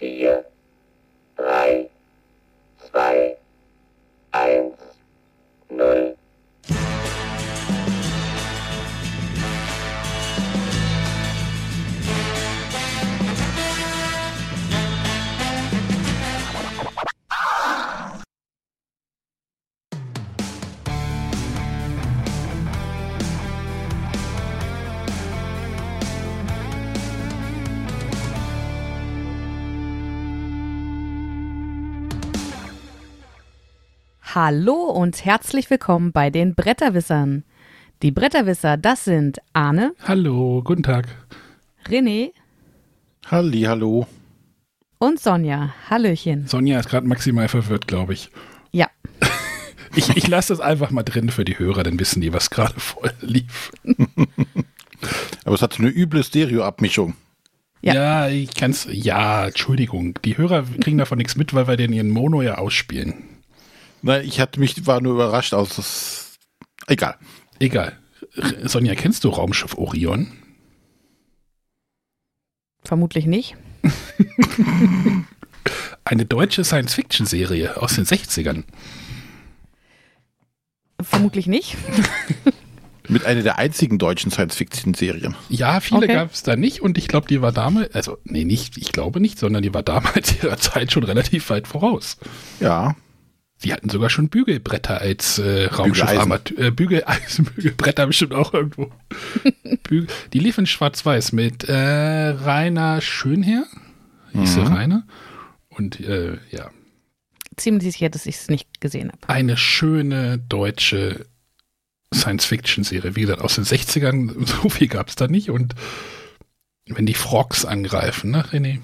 vier, Hallo und herzlich willkommen bei den Bretterwissern. Die Bretterwisser, das sind Arne, Hallo, guten Tag. René Halli, hallo. und Sonja. Hallöchen. Sonja ist gerade maximal verwirrt, glaube ich. Ja, Ich, ich lasse das einfach mal drin für die Hörer, dann wissen die, was gerade voll lief. Aber es hat eine üble Stereo-Abmischung. Ja. Ja. ich kann's. Ja, Entschuldigung. Die Hörer kriegen davon nichts mit, weil wir den ihren Mono ja ausspielen. Nein, ich hatte mich, war nur überrascht aus das. Egal. Egal. Sonja, kennst du Raumschiff Orion? vermutlich nicht. Eine deutsche Science-Fiction-Serie aus den 60ern. Vermutlich nicht. Mit einer der einzigen deutschen Science-Fiction-Serien. Ja, viele Okay. gab es da nicht und ich glaube, die war damals, also, nee, nicht, ich glaube nicht, sondern die war damals ihrer Zeit schon relativ weit voraus. Ja. Die hatten sogar schon Bügelbretter als äh, Raumschiff-Armatur. Äh, Bügeleisen, Bügelbretter bestimmt auch irgendwo. Bügel, die lief in Schwarz-Weiß mit äh, Rainer Schönherr. Hieß Mhm. er Rainer? Und äh, ja, Ziemlich sicher, dass ich es nicht gesehen habe. eine schöne deutsche Science-Fiction-Serie. Wie gesagt, aus den 60ern, so viel gab es da nicht. Und wenn die Frogs angreifen, ne, René?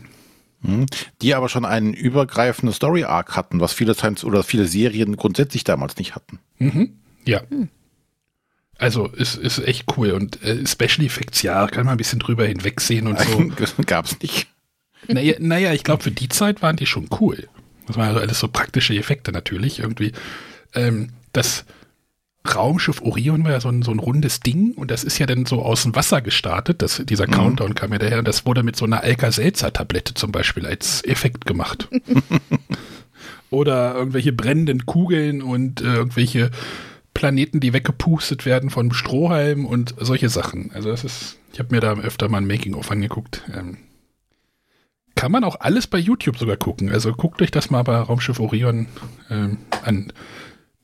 Mhm. Die aber schon einen übergreifenden Story-Arc hatten, was viele Science oder viele Serien grundsätzlich damals nicht hatten. Mhm. Ja. Also ist, ist echt cool und äh, Special Effects, ja, kann man ein bisschen drüber hinwegsehen und so. Gab's nicht. naja, naja, ich glaube, für die Zeit waren die schon cool. Das waren also alles so praktische Effekte natürlich irgendwie. Ähm, das Raumschiff Orion war ja so ein, so ein rundes Ding und das ist ja dann so aus dem Wasser gestartet. Das, dieser Countdown kam ja daher und das wurde mit so einer Alka-Seltzer-Tablette zum Beispiel als Effekt gemacht. Oder irgendwelche brennenden Kugeln und äh, irgendwelche Planeten, die weggepustet werden von Strohhalm und solche Sachen. Also das ist, ich habe mir da öfter mal ein Making-of angeguckt. Ähm, kann man auch alles bei YouTube sogar gucken. Also guckt euch das mal bei Raumschiff Orion ähm, an.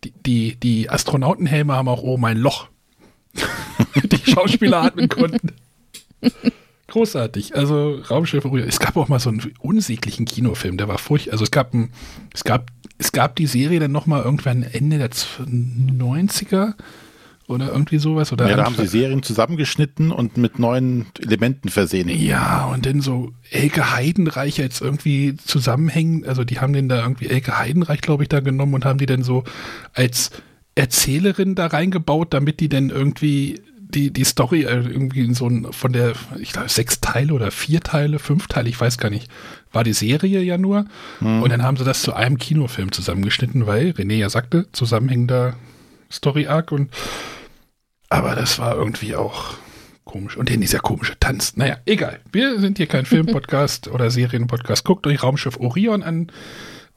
Die, die, die Astronautenhelme haben auch oben ein Loch. die Schauspieler atmen konnten. Großartig. Also Raumschiff Orion. Es gab auch mal so einen unsäglichen Kinofilm, der war furchtbar. Also es gab, ein, es gab, es gab die Serie dann noch mal irgendwann Ende der 90er oder irgendwie sowas. Oder Ja, da haben sie Serien zusammengeschnitten und mit neuen Elementen versehen. Ja, und dann so Elke Heidenreich jetzt irgendwie zusammenhängen. Also die haben den da irgendwie Elke Heidenreich, glaube ich, da genommen und haben die dann so als Erzählerin da reingebaut, damit die dann irgendwie die, die Story äh, irgendwie in so ein, von der, ich glaube, sechs Teile oder vier Teile, fünf Teile, ich weiß gar nicht, war die Serie ja nur. Und dann haben sie das zu einem Kinofilm zusammengeschnitten, weil René ja sagte, zusammenhängender Story-Arc und aber das war irgendwie auch komisch. Und dann dieser komische Tanz. Naja, egal. Wir sind hier kein Filmpodcast oder Serienpodcast. Guckt euch Raumschiff Orion an.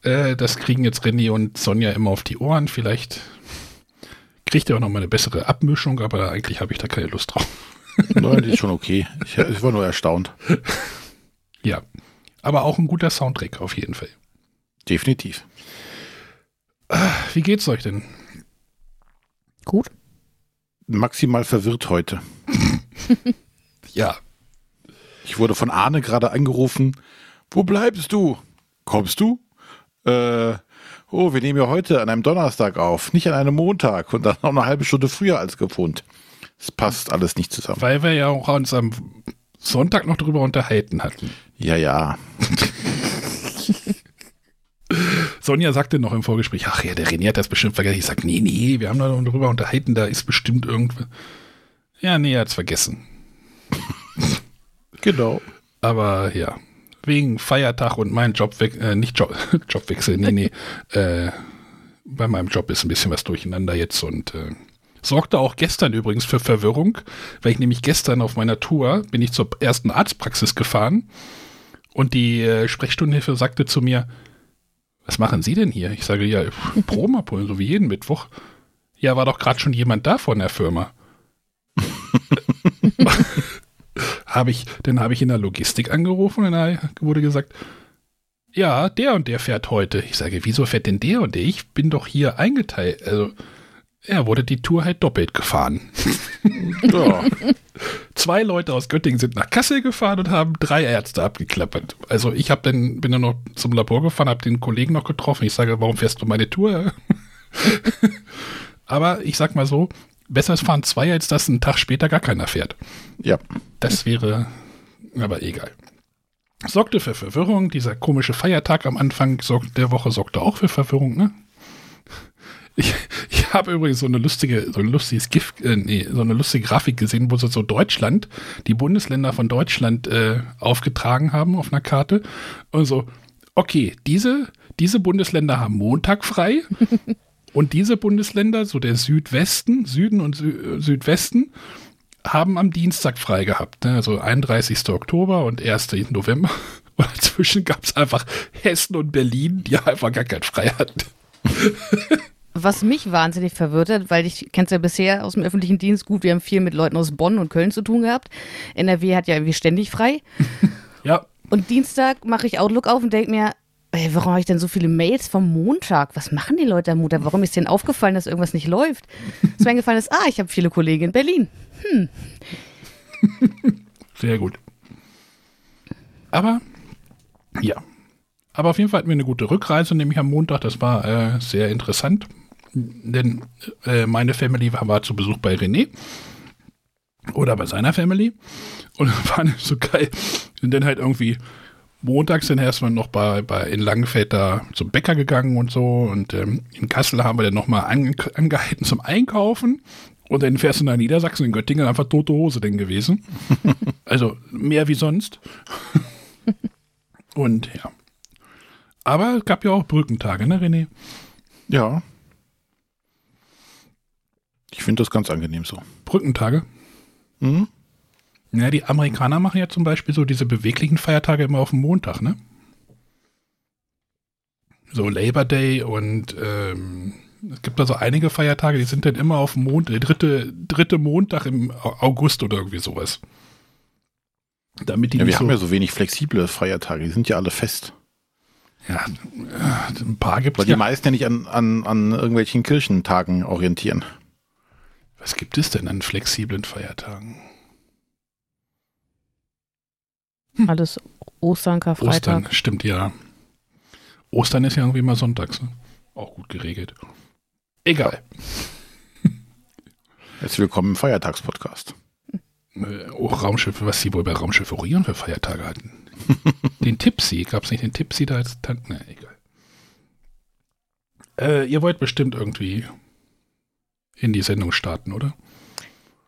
Äh, das kriegen jetzt René und Sonja immer auf die Ohren. Vielleicht kriegt ihr auch noch mal eine bessere Abmischung, aber eigentlich habe ich da keine Lust drauf. Nein, die ist schon okay. Ich, ich war nur erstaunt. Ja. Aber auch ein guter Soundtrack auf jeden Fall. Definitiv. Wie geht's euch denn? Gut. Maximal verwirrt heute. Ja. Ich wurde von Arne gerade angerufen. Wo bleibst du? Kommst du? Äh, oh, wir nehmen ja heute an einem Donnerstag auf, nicht an einem Montag und dann noch eine halbe Stunde früher als gewohnt. Es passt alles nicht zusammen. Weil wir ja auch uns am Sonntag noch darüber unterhalten hatten. Ja, ja. Sonja sagte noch im Vorgespräch, ach ja, der René hat das bestimmt vergessen. Ich sag, nee, nee, wir haben da noch darüber unterhalten, da ist bestimmt irgendwas. Ja, nee, er hat's vergessen. Genau. Aber ja, wegen Feiertag und mein Jobwechsel, äh, nicht Job, Jobwechsel, nee, nee, äh, bei meinem Job ist ein bisschen was durcheinander jetzt und äh, sorgte auch gestern übrigens für Verwirrung, weil ich nämlich gestern auf meiner Tour bin ich zur ersten Arztpraxis gefahren Und die äh, Sprechstundenhilfe sagte zu mir, was machen Sie denn hier? Ich sage, ja, Proben abholen, so wie jeden Mittwoch. Ja, war doch gerade schon jemand da von der Firma. habe ich, dann habe ich in der Logistik angerufen und da wurde gesagt, ja, der und der fährt heute. Ich sage, wieso fährt denn der und der? Ich bin doch hier eingeteilt. Also, er wurde die Tour halt doppelt gefahren. Ja. Zwei Leute aus Göttingen sind nach Kassel gefahren und haben drei Ärzte abgeklappert. Also ich habe dann bin dann noch zum Labor gefahren, habe den Kollegen noch getroffen. Ich sage, warum fährst du meine Tour? Aber ich sag mal so, besser es fahren zwei, als dass ein Tag später gar keiner fährt. ja. Das wäre aber egal. Sorgte für Verwirrung. Dieser komische Feiertag am Anfang der Woche sorgte auch für Verwirrung, ne? Ich, ich habe übrigens so eine lustige, so ein lustiges GIF, äh, nee, so eine lustige Grafik gesehen, wo sie so Deutschland, die Bundesländer von Deutschland äh, aufgetragen haben auf einer Karte. Und so, okay, diese, diese Bundesländer haben Montag frei und diese Bundesländer, so der Südwesten, Süden und Sü Südwesten, haben am Dienstag frei gehabt. Ne? Also 31. Oktober und 1. November. Und dazwischen gab es einfach Hessen und Berlin, die einfach gar keinen frei hatten. Was mich wahnsinnig verwirrt hat, weil ich kenne es ja bisher aus dem öffentlichen Dienst gut, wir haben viel mit Leuten aus Bonn und Köln zu tun gehabt. NRW hat ja irgendwie ständig frei. Ja, Und Dienstag mache ich Outlook auf und denke mir, ey, warum habe ich denn so viele Mails vom Montag? Was machen die Leute am Montag? Warum ist denen aufgefallen, dass irgendwas nicht läuft? Ist mir eingefallen ist, ah, ich habe viele Kollegen in Berlin. sehr gut. Aber, ja. Aber auf jeden Fall hatten wir eine gute Rückreise, nämlich am Montag. Das war äh, sehr interessant. Denn äh, meine Family war, war zu Besuch bei René. Oder bei seiner Family. Und war nicht so geil. Sind dann halt irgendwie montags dann erstmal noch bei, bei in Langenfeld da zum Bäcker gegangen und so. Und ähm, in Kassel haben wir dann nochmal ange angehalten zum Einkaufen. Und dann fährst du nach Niedersachsen in Göttingen einfach tote Hose denn gewesen. also mehr wie sonst. und ja. Aber es gab ja auch Brückentage, ne, René? Ja. Ich finde das ganz angenehm so. Brückentage. Mhm. Ja, die Amerikaner machen ja zum Beispiel so diese beweglichen Feiertage immer auf dem Montag, ne? So Labor Day und ähm, es gibt also einige Feiertage, die sind dann immer auf dem Mond, der dritte, dritte Montag im Au- August oder irgendwie sowas. Damit die Ja, wir nicht haben so, ja so wenig flexible Feiertage, die sind ja alle fest. ja, äh, ein paar gibt Weil es die ja. meisten ja nicht an, an, an irgendwelchen Kirchentagen orientieren. Was gibt es denn an flexiblen Feiertagen? Alles Ostern, Karfreitag. Ostern, stimmt ja. Ostern ist ja irgendwie mal sonntags. Ne? Auch gut geregelt. Egal. Herzlich willkommen im Feiertagspodcast. Äh, auch Raumschiffe, was sie wohl bei Raumschiff Orion für Feiertage hatten. den Tipsy, gab es nicht den Tipsy da als Tag? Ne, egal. Äh, ihr wollt bestimmt irgendwie in die Sendung starten, oder?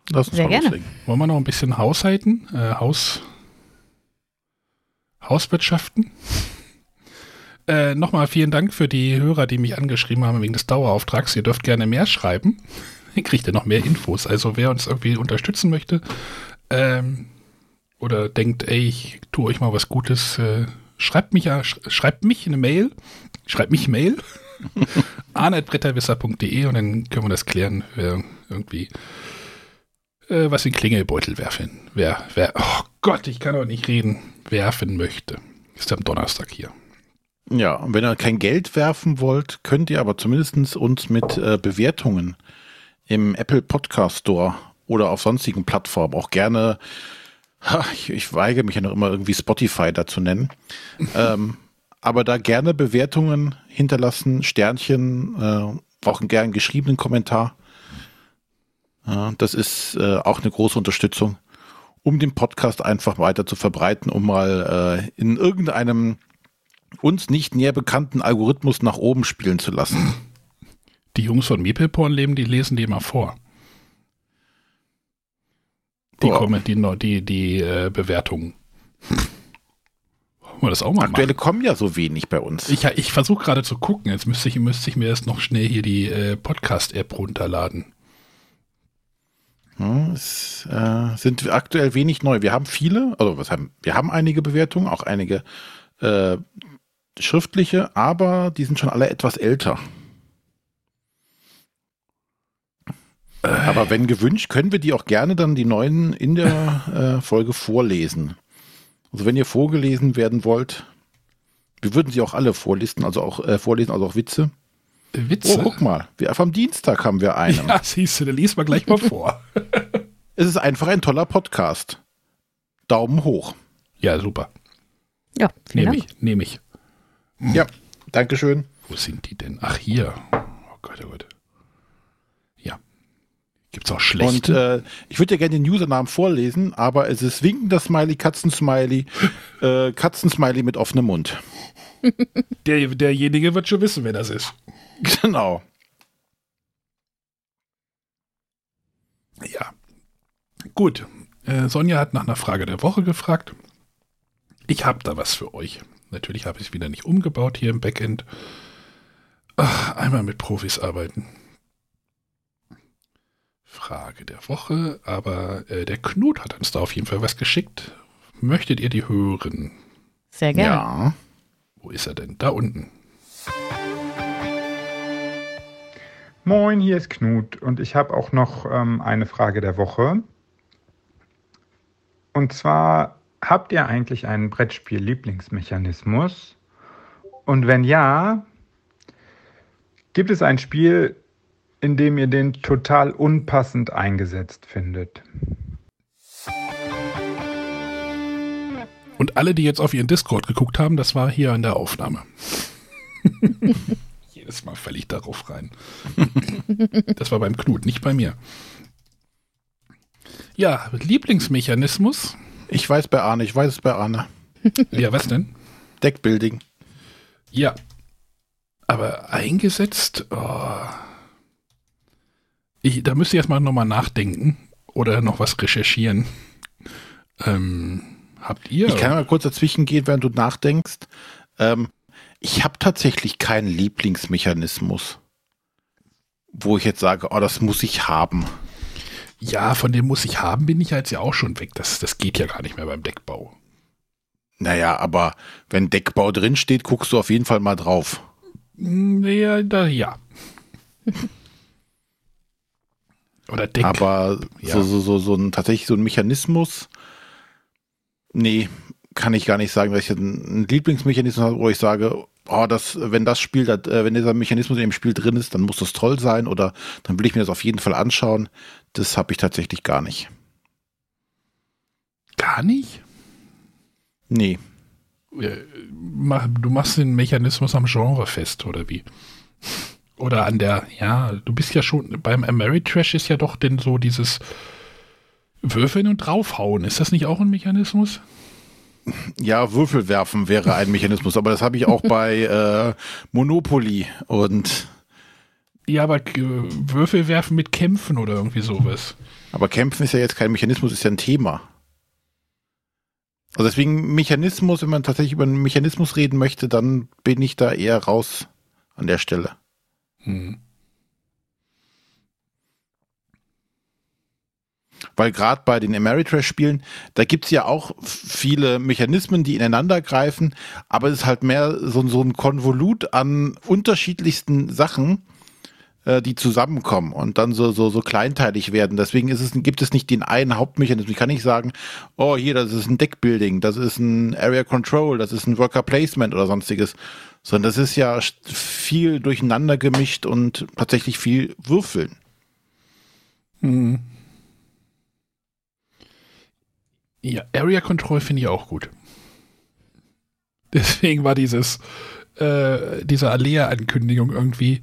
Lass uns Sehr mal gerne. loslegen. Wollen wir noch ein bisschen haushalten? Äh, Haus. Hauswirtschaften? Äh, Nochmal vielen Dank für die Hörer, die mich angeschrieben haben wegen des Dauerauftrags. Ihr dürft gerne mehr schreiben. Dann kriegt ihr noch mehr Infos. Also wer uns irgendwie unterstützen möchte ähm, oder denkt, ey, ich tue euch mal was Gutes, äh, schreibt mich ja, sch schreibt mich eine Mail, schreibt mich Mail arne.bretterwisser.de und dann können wir das klären, wer irgendwie äh, was in Klingelbeutel werfen. Wer, wer, oh Gott, ich kann doch nicht reden, werfen möchte. Ist am Donnerstag hier. Ja, und wenn ihr kein Geld werfen wollt, könnt ihr aber zumindest uns mit äh, Bewertungen im Apple Podcast Store oder auf sonstigen Plattformen auch gerne, ha, ich, ich weigere mich ja noch immer irgendwie Spotify dazu nennen, ähm, aber da gerne Bewertungen hinterlassen, Sternchen, äh, auch einen gern geschriebenen Kommentar. Ja, das ist äh, auch eine große Unterstützung, um den Podcast einfach weiter zu verbreiten, um mal äh, in irgendeinem uns nicht näher bekannten Algorithmus nach oben spielen zu lassen. Die Jungs von Meepleporn leben, die lesen die immer vor. Die Boah. kommen, die, die, die äh, Bewertungen. Wollen wir das auch mal Aktuelle machen? kommen ja so wenig bei uns. Ich, ich versuche gerade zu gucken. Jetzt müsste ich, müsste ich mir erst noch schnell hier die äh, Podcast-App runterladen. Ja, es äh, sind aktuell wenig neu. Wir haben viele, also was haben, wir haben einige Bewertungen, auch einige äh, schriftliche, aber die sind schon alle etwas älter. Aber wenn gewünscht, können wir die auch gerne dann die neuen in der äh, Folge vorlesen. Also wenn ihr vorgelesen werden wollt, wir würden sie auch alle vorlesen, also auch äh, vorlesen, also auch Witze. Witze. Oh, guck mal, wir, am Dienstag haben wir einen. Ja, siehst du, dann lies mal gleich mal vor. Es ist einfach ein toller Podcast. Daumen hoch. ja, super. Ja, Nehme ich, nehme ich. Ja, Dankeschön. Wo sind die denn? Ach, hier. Oh Gott, oh Gott. Gibt's auch Und schlechte? äh, ich würde ja gerne den Usernamen vorlesen, aber es ist winkender Smiley, Katzensmiley, äh, Katzensmiley mit offenem Mund. Der, derjenige wird schon wissen, wer das ist. Genau. Ja. Gut. Äh, Sonja hat nach einer Frage der Woche gefragt. Ich habe da was für euch. Natürlich habe ich es wieder nicht umgebaut hier im Backend. Ach, einmal mit Profis arbeiten. Frage der Woche, aber äh, der Knut hat uns da auf jeden Fall was geschickt. Möchtet ihr die hören? Sehr gerne. Ja. Wo ist er denn? Da unten. Moin, hier ist Knut und ich habe auch noch ähm, eine Frage der Woche. Und zwar, habt ihr eigentlich einen Brettspiel-Lieblingsmechanismus? Und wenn ja, gibt es ein Spiel, in dem ihr den total unpassend eingesetzt findet? Und alle, die jetzt auf ihren Discord geguckt haben, das war hier in der Aufnahme. Jedes Mal falle ich darauf rein. das war beim Knut, nicht bei mir. Ja, Lieblingsmechanismus. Ich weiß bei Arne, ich weiß es bei Arne. Ja, was denn? Deckbuilding. Ja. Aber eingesetzt, oh. Ich, da müsste ich erstmal nochmal nachdenken oder noch was recherchieren. Ähm, habt ihr? Ich kann mal kurz dazwischen gehen, während du nachdenkst. Ähm, ich habe tatsächlich keinen Lieblingsmechanismus, wo ich jetzt sage, oh, das muss ich haben. ja, von dem muss ich haben, bin ich jetzt ja auch schon weg. Das, das geht ja gar nicht mehr beim Deckbau. Naja, aber wenn Deckbau drin steht, guckst du auf jeden Fall mal drauf. Ja, da, ja. Oder Deck. Aber Ja. so, so, so, so ein tatsächlich so ein Mechanismus, nee, kann ich gar nicht sagen, dass ich einen Lieblingsmechanismus habe, wo ich sage, oh, das, wenn das Spiel, da- äh, wenn dieser Mechanismus in dem Spiel drin ist, dann muss das toll sein oder dann will ich mir das auf jeden Fall anschauen. Das habe ich tatsächlich gar nicht. gar nicht? Nee. Äh, Du machst den Mechanismus am Genre fest, oder wie? Oder an der, ja, du bist ja schon, beim Ameritrash ist ja doch denn so dieses Würfeln und draufhauen. Ist das nicht auch ein Mechanismus? Ja, Würfel werfen wäre ein Mechanismus, aber das habe ich auch bei äh, Monopoly und Ja, aber äh, Würfel werfen mit Kämpfen oder irgendwie sowas. aber Kämpfen ist ja jetzt kein Mechanismus, ist ja ein Thema. Also deswegen Mechanismus, wenn man tatsächlich über einen Mechanismus reden möchte, dann bin ich da eher raus an der Stelle. Weil gerade bei den Ameritrash-Spielen, da gibt's ja auch viele Mechanismen, die ineinander greifen, aber es ist halt mehr so, so ein Konvolut an unterschiedlichsten Sachen, äh, die zusammenkommen und dann so, so, so kleinteilig werden. Deswegen ist es, gibt es nicht den einen Hauptmechanismus. Ich kann nicht sagen, oh, hier, das ist ein Deckbuilding, das ist ein Area Control, das ist ein Worker Placement oder sonstiges. Sondern das ist ja viel durcheinander gemischt und tatsächlich viel Würfeln. Hm. Ja, Area Control finde ich auch gut. Deswegen war dieses, äh, diese Alea-Ankündigung irgendwie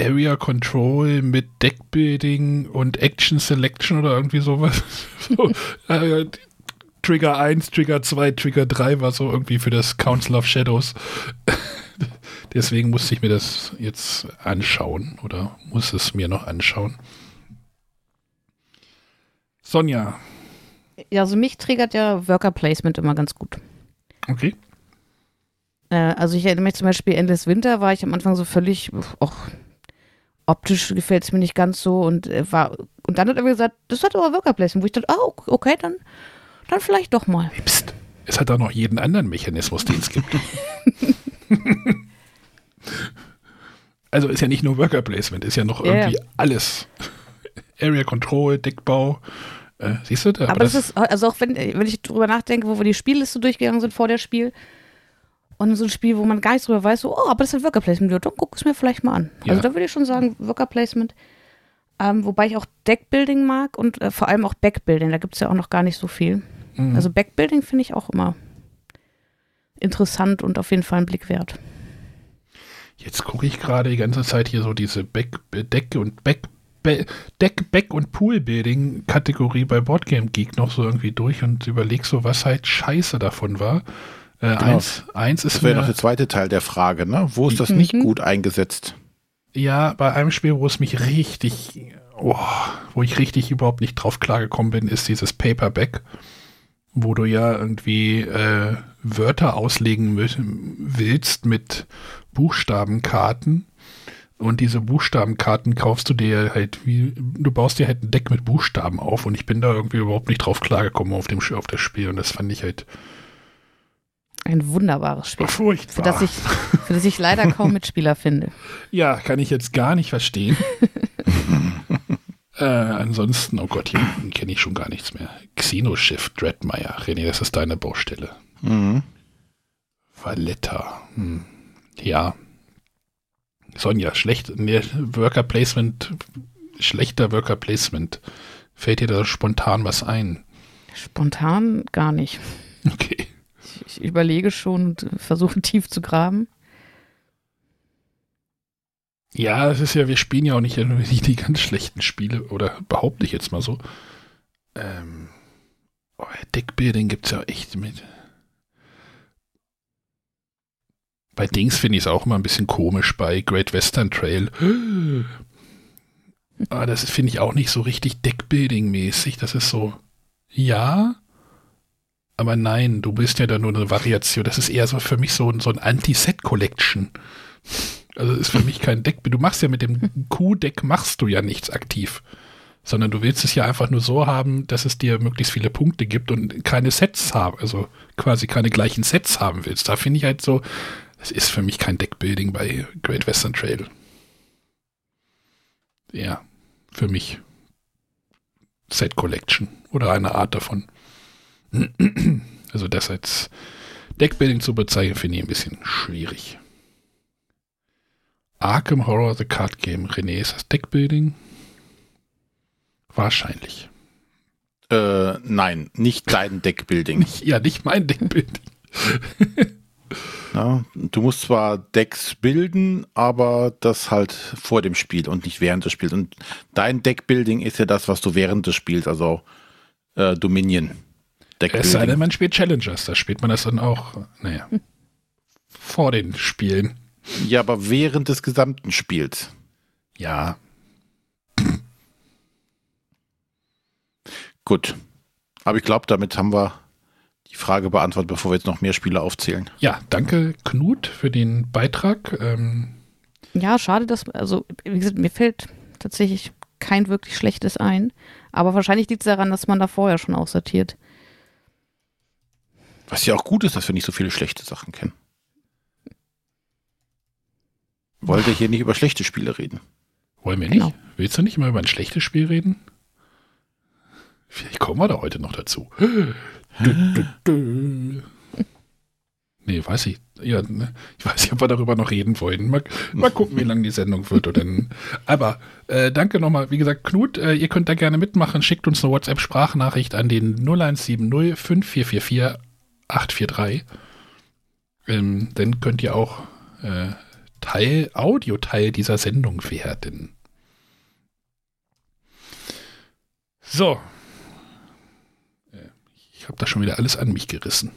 Area Control mit Deckbuilding und Action Selection oder irgendwie sowas. so, äh, Trigger 1, Trigger 2, Trigger 3 war so irgendwie für das Council of Shadows. Deswegen musste ich mir das jetzt anschauen oder muss es mir noch anschauen. Sonja, Ja, also mich triggert ja Worker Placement immer ganz gut. okay. Äh, also ich erinnere mich zum Beispiel Endless Winter war ich am Anfang so völlig, auch optisch gefällt es mir nicht ganz so und äh, war und dann hat er gesagt, das hat aber Worker Placement, wo ich dachte, ah, okay, dann, dann vielleicht doch mal. Psst, es hat auch noch jeden anderen Mechanismus, den es gibt. also ist ja nicht nur Worker Placement, ist ja noch ja. irgendwie alles. Area Control, Deckbau. Äh, siehst du da? Aber das ist, also auch wenn, wenn ich drüber nachdenke, wo wir die Spielliste durchgegangen sind vor der Spiel und so ein Spiel, wo man gar nichts drüber weiß, so, oh, aber das hat Worker Placement, dann guck es mir vielleicht mal an. Ja. Also da würde ich schon sagen, Worker Placement. Ähm, wobei ich auch Deckbuilding mag und äh, vor allem auch Backbuilding, da gibt es ja auch noch gar nicht so viel. Mhm. Also Backbuilding finde ich auch immer interessant und auf jeden Fall einen Blick wert. Jetzt gucke ich gerade die ganze Zeit hier so diese Back, Deck und Back, Be- Deck, Back und Pool-Building Kategorie bei Boardgame Geek noch so irgendwie durch und überleg so, was halt scheiße davon war. Äh, Genau. eins, eins ist Das wäre noch der zweite Teil der Frage, ne? Wo ist das nicht Mhm. gut eingesetzt? ja, bei einem Spiel, wo es mich richtig, oh, wo ich richtig überhaupt nicht drauf klargekommen bin, ist dieses Paperback, wo du ja irgendwie äh, Wörter auslegen willst mit Buchstabenkarten. Und diese Buchstabenkarten kaufst du dir halt wie, du baust dir halt ein Deck mit Buchstaben auf und ich bin da irgendwie überhaupt nicht drauf klargekommen auf dem auf das Spiel und das fand ich halt Ein wunderbares Spiel, furchtbar. für das ich, für das ich leider kaum Mitspieler finde. Ja, kann ich jetzt gar nicht verstehen. äh, ansonsten, oh Gott, hier kenne ich schon gar nichts mehr. Xenoschiff Dreadmire. René, das ist deine Baustelle. Mhm. Valletta. Hm. Ja. Sonja, schlecht, nee, Worker Placement, schlechter Worker Placement. Fällt dir da spontan was ein? Spontan gar nicht. Okay. Ich überlege schon und versuche tief zu graben. Ja, es ist ja, wir spielen ja auch nicht die, die ganz schlechten Spiele, oder behaupte ich jetzt mal so. Ähm, oh, Deckbuilding gibt es ja echt mit. Bei Dings finde ich es auch immer ein bisschen komisch, bei Great Western Trail. Aber das finde ich auch nicht so richtig Deckbuilding-mäßig. Das ist so, ja, aber nein, du bist ja da nur eine Variation. Das ist eher so für mich so, ein- so ein Anti-Set-Collection. Also ist für mich kein Deck. Du machst ja mit dem Q-Deck machst du ja nichts aktiv. Sondern du willst es ja einfach nur so haben, dass es dir möglichst viele Punkte gibt und keine Sets haben, also quasi keine gleichen Sets haben willst. Da finde ich halt so, das ist für mich kein Deckbuilding bei Great Western Trail. Ja, für mich. Set Collection oder eine Art davon. Also das als Deckbuilding zu bezeichnen, finde ich ein bisschen schwierig. Arkham Horror The Card Game. René, ist das Deckbuilding? Wahrscheinlich. Äh, nein, nicht dein Deckbuilding. Ja, nicht mein Deckbuilding. Ja, du musst zwar Decks bilden, aber das halt vor dem Spiel und nicht während des Spiels. Und dein Deckbuilding ist ja das, was du während des Spiels, also äh, Dominion. Es sei denn, Deckbuilding. man spielt Challengers. Da spielt man das dann auch, naja, vor den Spielen. Ja, aber während des gesamten Spiels. Ja, Gut. Aber ich glaube, damit haben wir die Frage beantwortet, bevor wir jetzt noch mehr Spiele aufzählen. ja, danke Knut für den Beitrag. Ähm, Ja, schade, dass, also, wie gesagt, mir fällt tatsächlich kein wirklich schlechtes ein. Aber wahrscheinlich liegt es daran, dass man da vorher schon aussortiert. Was ja auch gut ist, dass wir nicht so viele schlechte Sachen kennen. Wollte hier nicht über schlechte Spiele reden. wollen wir nicht? Genau. Willst du nicht mal über ein schlechtes Spiel reden? Vielleicht kommen wir da heute noch dazu. Dü, dü. Nee, weiß ich. Ja, ne? Ich weiß nicht, ob wir darüber noch reden wollen. Mal, mal gucken, wie lang die Sendung wird. Oder aber äh, danke nochmal. Wie gesagt, Knut, äh, ihr könnt da gerne mitmachen. Schickt uns eine WhatsApp-Sprachnachricht an den 0170 5444 843. Ähm, dann könnt ihr auch äh, Teil, Audioteil dieser Sendung werden. So. Äh, Ich habe da schon wieder alles an mich gerissen.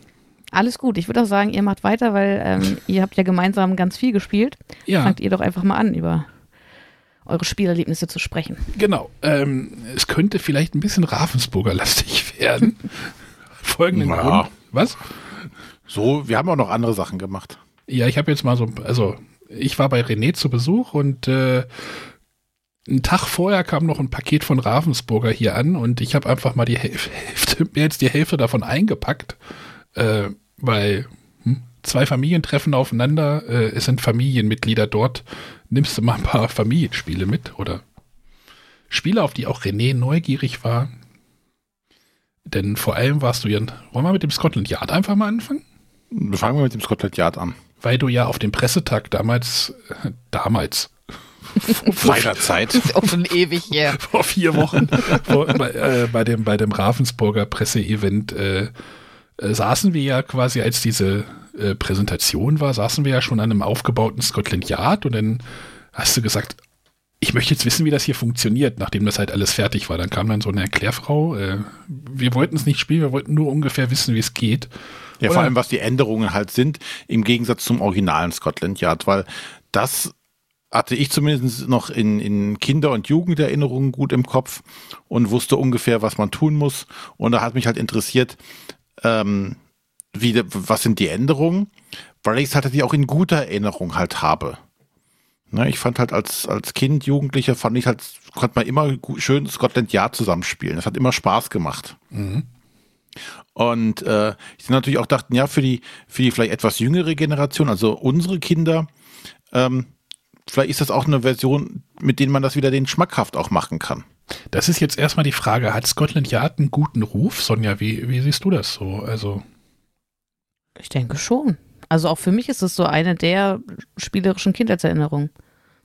Alles gut. Ich würde auch sagen, ihr macht weiter, weil ähm, ihr habt ja gemeinsam ganz viel gespielt. Ja, Fangt ihr doch einfach mal an, über eure Spielerlebnisse zu sprechen. genau. Ähm, es könnte vielleicht ein bisschen Ravensburger-lastig werden. Folgenden Ja. Grund. Was? So, wir haben auch noch andere Sachen gemacht. Ja, ich habe jetzt mal so, also ich war bei René zu Besuch und äh, einen Tag vorher kam noch ein Paket von Ravensburger hier an und ich habe einfach mal die Hälfte, mehr als die Hälfte davon eingepackt, äh, weil hm, zwei Familien treffen aufeinander, äh, es sind Familienmitglieder dort, nimmst du mal ein paar Familienspiele mit oder Spiele, auf die auch René neugierig war. Denn vor allem warst du ja, wollen wir mit dem Scotland Yard einfach mal anfangen? Fangen wir mit dem Scotland Yard an. Weil du ja auf dem Pressetag damals, damals, Meiner Zeit. Ist schon ewig her. vor vier Wochen vor, bei, äh, bei, dem, bei dem Ravensburger Presseevent äh, äh, saßen wir ja quasi, als diese äh, Präsentation war, saßen wir ja schon an einem aufgebauten Scotland Yard und dann hast du gesagt, ich möchte jetzt wissen, wie das hier funktioniert, nachdem das halt alles fertig war. Dann kam dann so eine Erklärfrau. Äh, wir wollten es nicht spielen, wir wollten nur ungefähr wissen, wie es geht. Ja, Oder- vor allem, was die Änderungen halt sind, im Gegensatz zum originalen Scotland Yard, weil das hatte ich zumindest noch in, in Kinder- und Jugenderinnerungen gut im Kopf und wusste ungefähr, was man tun muss. Und da hat mich halt interessiert, ähm, wie, was sind die Änderungen, weil ich es halt auch in guter Erinnerung halt habe. Ne, ich fand halt als, als Kind, Jugendlicher, fand ich halt, konnte man immer gu- schön Scotland Yard zusammenspielen. Das hat immer Spaß gemacht. Und äh, ich natürlich auch dachten, ja, für die, für die vielleicht etwas jüngere Generation, also unsere Kinder, ähm, vielleicht ist das auch eine Version, mit denen man das wieder den schmackhaft auch machen kann. Das ist jetzt erstmal die Frage, hat Scotland Yard einen guten Ruf? Sonja, wie, wie siehst du das so? Also, Ich denke schon. Also auch für mich ist es so eine der spielerischen Kindheitserinnerungen.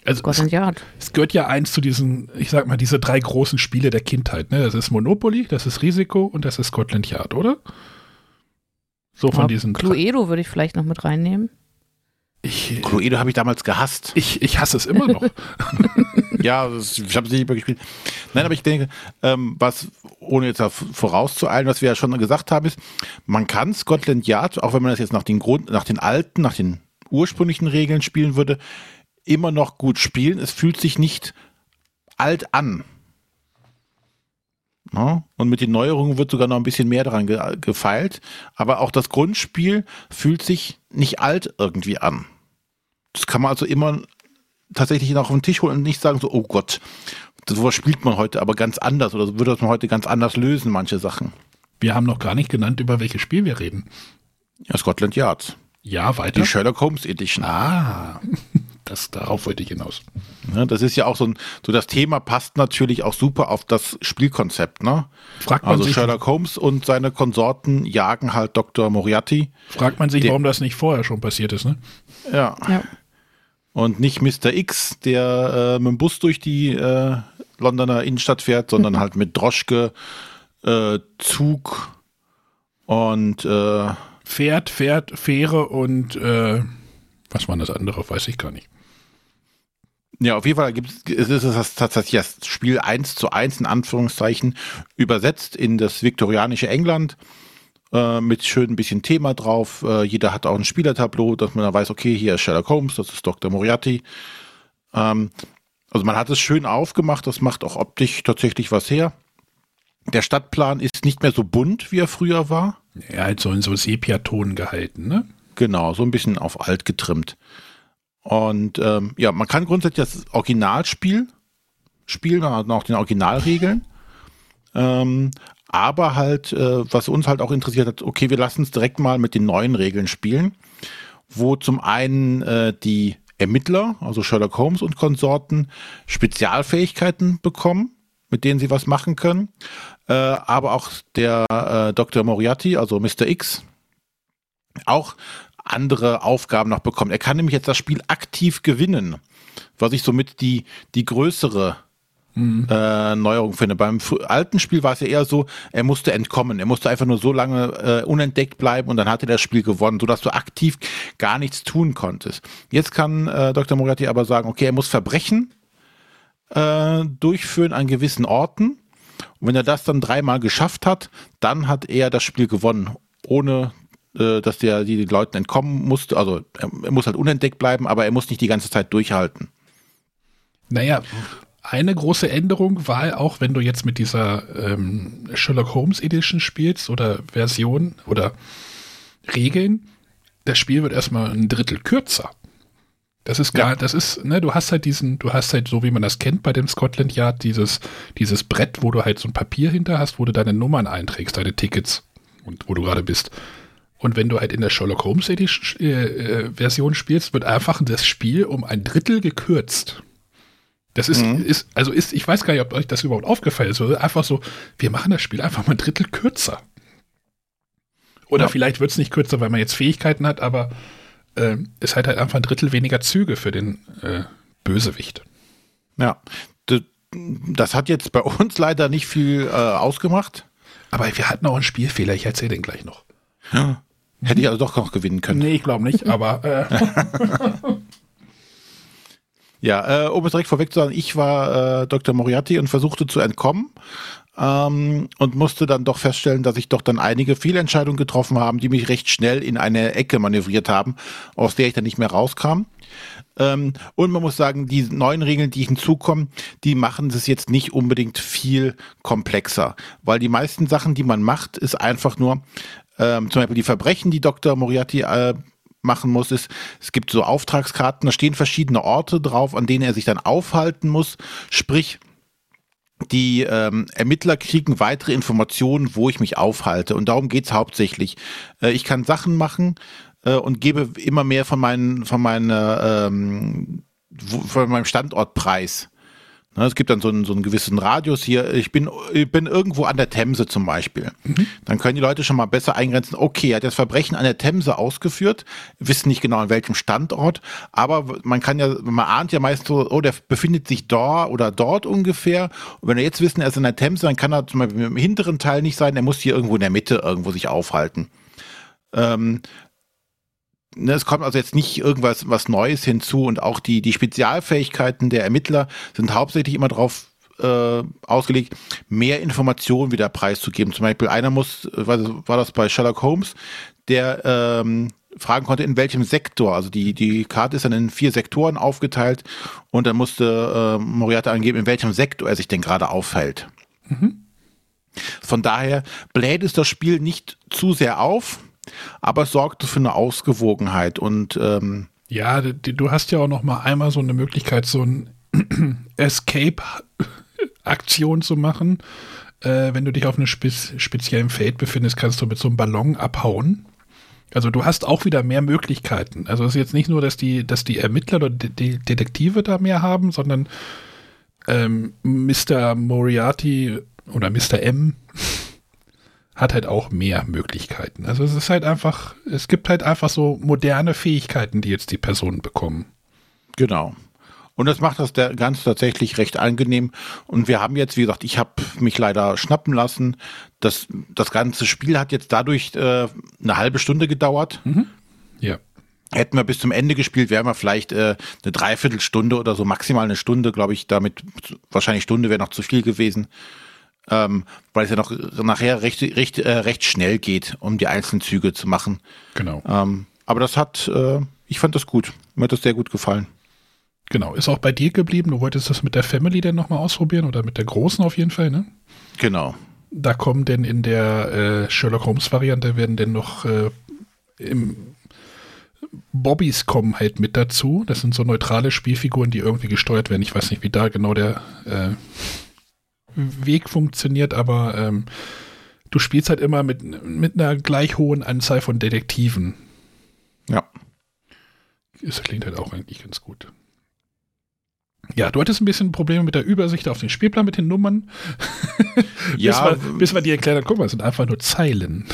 also Scotland Yard. es gehört ja eins zu diesen, ich sag mal, diese drei großen Spiele der Kindheit. Ne? Das ist Monopoly, das ist Risiko und das ist Scotland Yard, oder? So von Ja, diesen. Cluedo würde ich vielleicht noch mit reinnehmen. Ich, Cluedo habe ich damals gehasst. ich, ich hasse es immer noch. Ja, das, ich habe es nicht mehr gespielt. Nein, aber ich denke, ähm, was, ohne jetzt da vorauszueilen, was wir ja schon gesagt haben, ist, man kann Scotland Yard, auch wenn man das jetzt nach den Grund, nach den alten, nach den ursprünglichen Regeln spielen würde, immer noch gut spielen. Es fühlt sich nicht alt an. Ja, und mit den Neuerungen wird sogar noch ein bisschen mehr daran ge gefeilt. Aber auch das Grundspiel fühlt sich nicht alt irgendwie an. Das kann man also immer tatsächlich noch auf den Tisch holen und nicht sagen so, oh Gott, sowas spielt man heute aber ganz anders oder so würde das man heute ganz anders lösen, manche Sachen. Wir haben noch gar nicht genannt, über welches Spiel wir reden. Ja, Scotland Yard. Ja, weiter. Die Sherlock Holmes Edition. ah, das, darauf wollte ich hinaus. Ne, das ist ja auch so ein, so das Thema passt natürlich auch super auf das Spielkonzept, ne? Fragt man, Also sich, Sherlock Holmes und seine Konsorten jagen halt Dr. Moriarty. fragt man sich, Der- warum das nicht vorher schon passiert ist, ne? Ja. Ja. Und nicht Mr. X, der äh, mit dem Bus durch die äh, Londoner Innenstadt fährt, sondern halt mit Droschke, äh, Zug und äh, Pferd, Pferd, Fähre und äh, was war das andere, weiß ich gar nicht. Ja, auf jeden Fall gibt es ist es tatsächlich das Spiel 1 zu 1 in Anführungszeichen übersetzt in das viktorianische England äh, mit schön ein bisschen Thema drauf. Äh, jeder hat auch ein Spielertableau, dass man da weiß, okay, hier ist Sherlock Holmes, das ist Dr. Moriarty. Ähm, also man hat es schön aufgemacht, das macht auch optisch tatsächlich was her. Der Stadtplan ist nicht mehr so bunt, wie er früher war. Er hat so in so Sepiaton gehalten, ne? Genau, so ein bisschen auf alt getrimmt. Und ähm, ja, man kann grundsätzlich das Originalspiel spielen, hat noch den Originalregeln. Ähm, aber halt, äh, was uns halt auch interessiert hat, okay, wir lassen es direkt mal mit den neuen Regeln spielen, wo zum einen äh, die Ermittler, also Sherlock Holmes und Konsorten, Spezialfähigkeiten bekommen, mit denen sie was machen können. Äh, aber auch der äh, Dr. Moriarty, also Mr. X, auch andere Aufgaben noch bekommen. Er kann nämlich jetzt das Spiel aktiv gewinnen, was ich somit die, die größere äh, Neuerung finde. Beim alten Spiel war es ja eher so, er musste entkommen. Er musste einfach nur so lange äh, unentdeckt bleiben und dann hatte er das Spiel gewonnen, sodass du aktiv gar nichts tun konntest. Jetzt kann äh, Dr. Moriarty aber sagen, okay, er muss Verbrechen äh, durchführen an gewissen Orten. Und wenn er das dann dreimal geschafft hat, dann hat er das Spiel gewonnen, ohne äh, dass der die Leuten entkommen musste. Also er, muss halt unentdeckt bleiben, aber er muss nicht die ganze Zeit durchhalten. Naja, eine große Änderung war auch, wenn du jetzt mit dieser ähm, Sherlock Holmes Edition spielst oder Version oder Regeln, das Spiel wird erstmal ein Drittel kürzer. Das ist gar, das ist, ne, du hast halt diesen, du hast halt so, wie man das kennt bei dem Scotland Yard, dieses, dieses Brett, wo du halt so ein Papier hinter hast, wo du deine Nummern einträgst, deine Tickets und wo du gerade bist. Und wenn du halt in der Sherlock Holmes Edition, äh, äh, Version spielst, wird einfach das Spiel um ein Drittel gekürzt. Das ist, Mhm. ist, also ist, ich weiß gar nicht, ob euch das überhaupt aufgefallen ist. Einfach so, wir machen das Spiel einfach mal ein Drittel kürzer. Oder Ja. vielleicht wird es nicht kürzer, weil man jetzt Fähigkeiten hat, aber äh, es hat halt einfach ein Drittel weniger Züge für den äh, Bösewicht. Ja. Das hat jetzt bei uns leider nicht viel äh, ausgemacht. Aber wir hatten auch einen Spielfehler, ich erzähle den gleich noch. Hätte ich also doch noch gewinnen können. Nee, ich glaube nicht, aber äh, Ja, äh, um es direkt vorweg zu sagen, ich war äh, Dr. Moriarty und versuchte zu entkommen ähm, und musste dann doch feststellen, dass ich doch dann einige Fehlentscheidungen getroffen habe, die mich recht schnell in eine Ecke manövriert haben, aus der ich dann nicht mehr rauskam. Ähm, und man muss sagen, die neuen Regeln, die hinzukommen, die machen es jetzt nicht unbedingt viel komplexer, weil die meisten Sachen, die man macht, ist einfach nur ähm, zum Beispiel die Verbrechen, die Dr. Moriarty äh, machen muss, ist, es gibt so Auftragskarten, da stehen verschiedene Orte drauf, an denen er sich dann aufhalten muss. Sprich, die ähm, Ermittler kriegen weitere Informationen, wo ich mich aufhalte. Und darum geht's hauptsächlich. Äh, ich kann Sachen machen äh, und gebe immer mehr von, meinen, von, meiner, ähm, von meinem Standort preis. Ne, Es gibt dann so einen, so einen gewissen Radius hier. Ich bin, ich bin irgendwo an der Themse zum Beispiel. Dann können die Leute schon mal besser eingrenzen, okay, er hat das Verbrechen an der Themse ausgeführt, wissen nicht genau an welchem Standort, aber man kann ja, man ahnt ja meist so, oh, der befindet sich dort oder dort ungefähr. Und wenn wir jetzt wissen, er ist an der Themse, dann kann er zum Beispiel im hinteren Teil nicht sein, er muss hier irgendwo in der Mitte irgendwo sich aufhalten. Ähm, Ne, es kommt also jetzt nicht irgendwas was Neues hinzu und auch die, die Spezialfähigkeiten der Ermittler sind hauptsächlich immer darauf äh, ausgelegt, mehr Informationen wieder preiszugeben. Zum Beispiel einer muss, äh, war das, bei Sherlock Holmes, der ähm, fragen konnte, in welchem Sektor. Also die, die Karte ist dann in vier Sektoren aufgeteilt und dann musste äh, Moriarty angeben, in welchem Sektor er sich denn gerade aufhält. Von daher bläht es das Spiel nicht zu sehr auf, aber sorgt für eine Ausgewogenheit und ähm, ja, du hast ja auch noch mal einmal so eine Möglichkeit, so ein Escape-Aktion zu machen. Äh, wenn du dich auf einem spez speziellen Feld befindest, kannst du mit so einem Ballon abhauen. Also du hast auch wieder mehr Möglichkeiten. Also es ist jetzt nicht nur, dass die, dass die Ermittler oder die, die Detektive da mehr haben, sondern ähm, Mr. Moriarty oder Mr. M hat halt auch mehr Möglichkeiten. Also es ist halt einfach, es gibt halt einfach so moderne Fähigkeiten, die jetzt die Personen bekommen. Genau. Und das macht das Ganze tatsächlich recht angenehm. Und wir haben jetzt, wie gesagt, ich habe mich leider schnappen lassen. Das, das ganze Spiel hat jetzt dadurch äh, eine halbe Stunde gedauert. Ja. Hätten wir bis zum Ende gespielt, wären wir vielleicht äh, eine Dreiviertelstunde oder so, maximal eine Stunde, glaube ich, damit wahrscheinlich Stunde wäre noch zu viel gewesen. Ähm, weil es ja noch nachher recht, recht, äh, recht schnell geht, um die einzelnen Züge zu machen. Genau. Ähm, aber das hat, äh, ich fand das gut. Mir hat das sehr gut gefallen. Genau. Ist auch bei dir geblieben. Du wolltest das mit der Family dann nochmal ausprobieren oder mit der Großen auf jeden Fall, ne? Genau. Da kommen denn in der äh, Sherlock Holmes Variante werden denn noch äh, im Bobbys kommen halt mit dazu. Das sind so neutrale Spielfiguren, die irgendwie gesteuert werden. Ich weiß nicht, wie da genau der äh, Weg funktioniert, aber ähm, du spielst halt immer mit, mit einer gleich hohen Anzahl von Detektiven. Ja. Das klingt halt auch eigentlich ganz gut. Ja, du hattest ein bisschen Probleme mit der Übersicht auf den Spielplan mit den Nummern. Ja, bis, wir, bis wir dir erklärt haben, guck mal, es sind einfach nur Zeilen.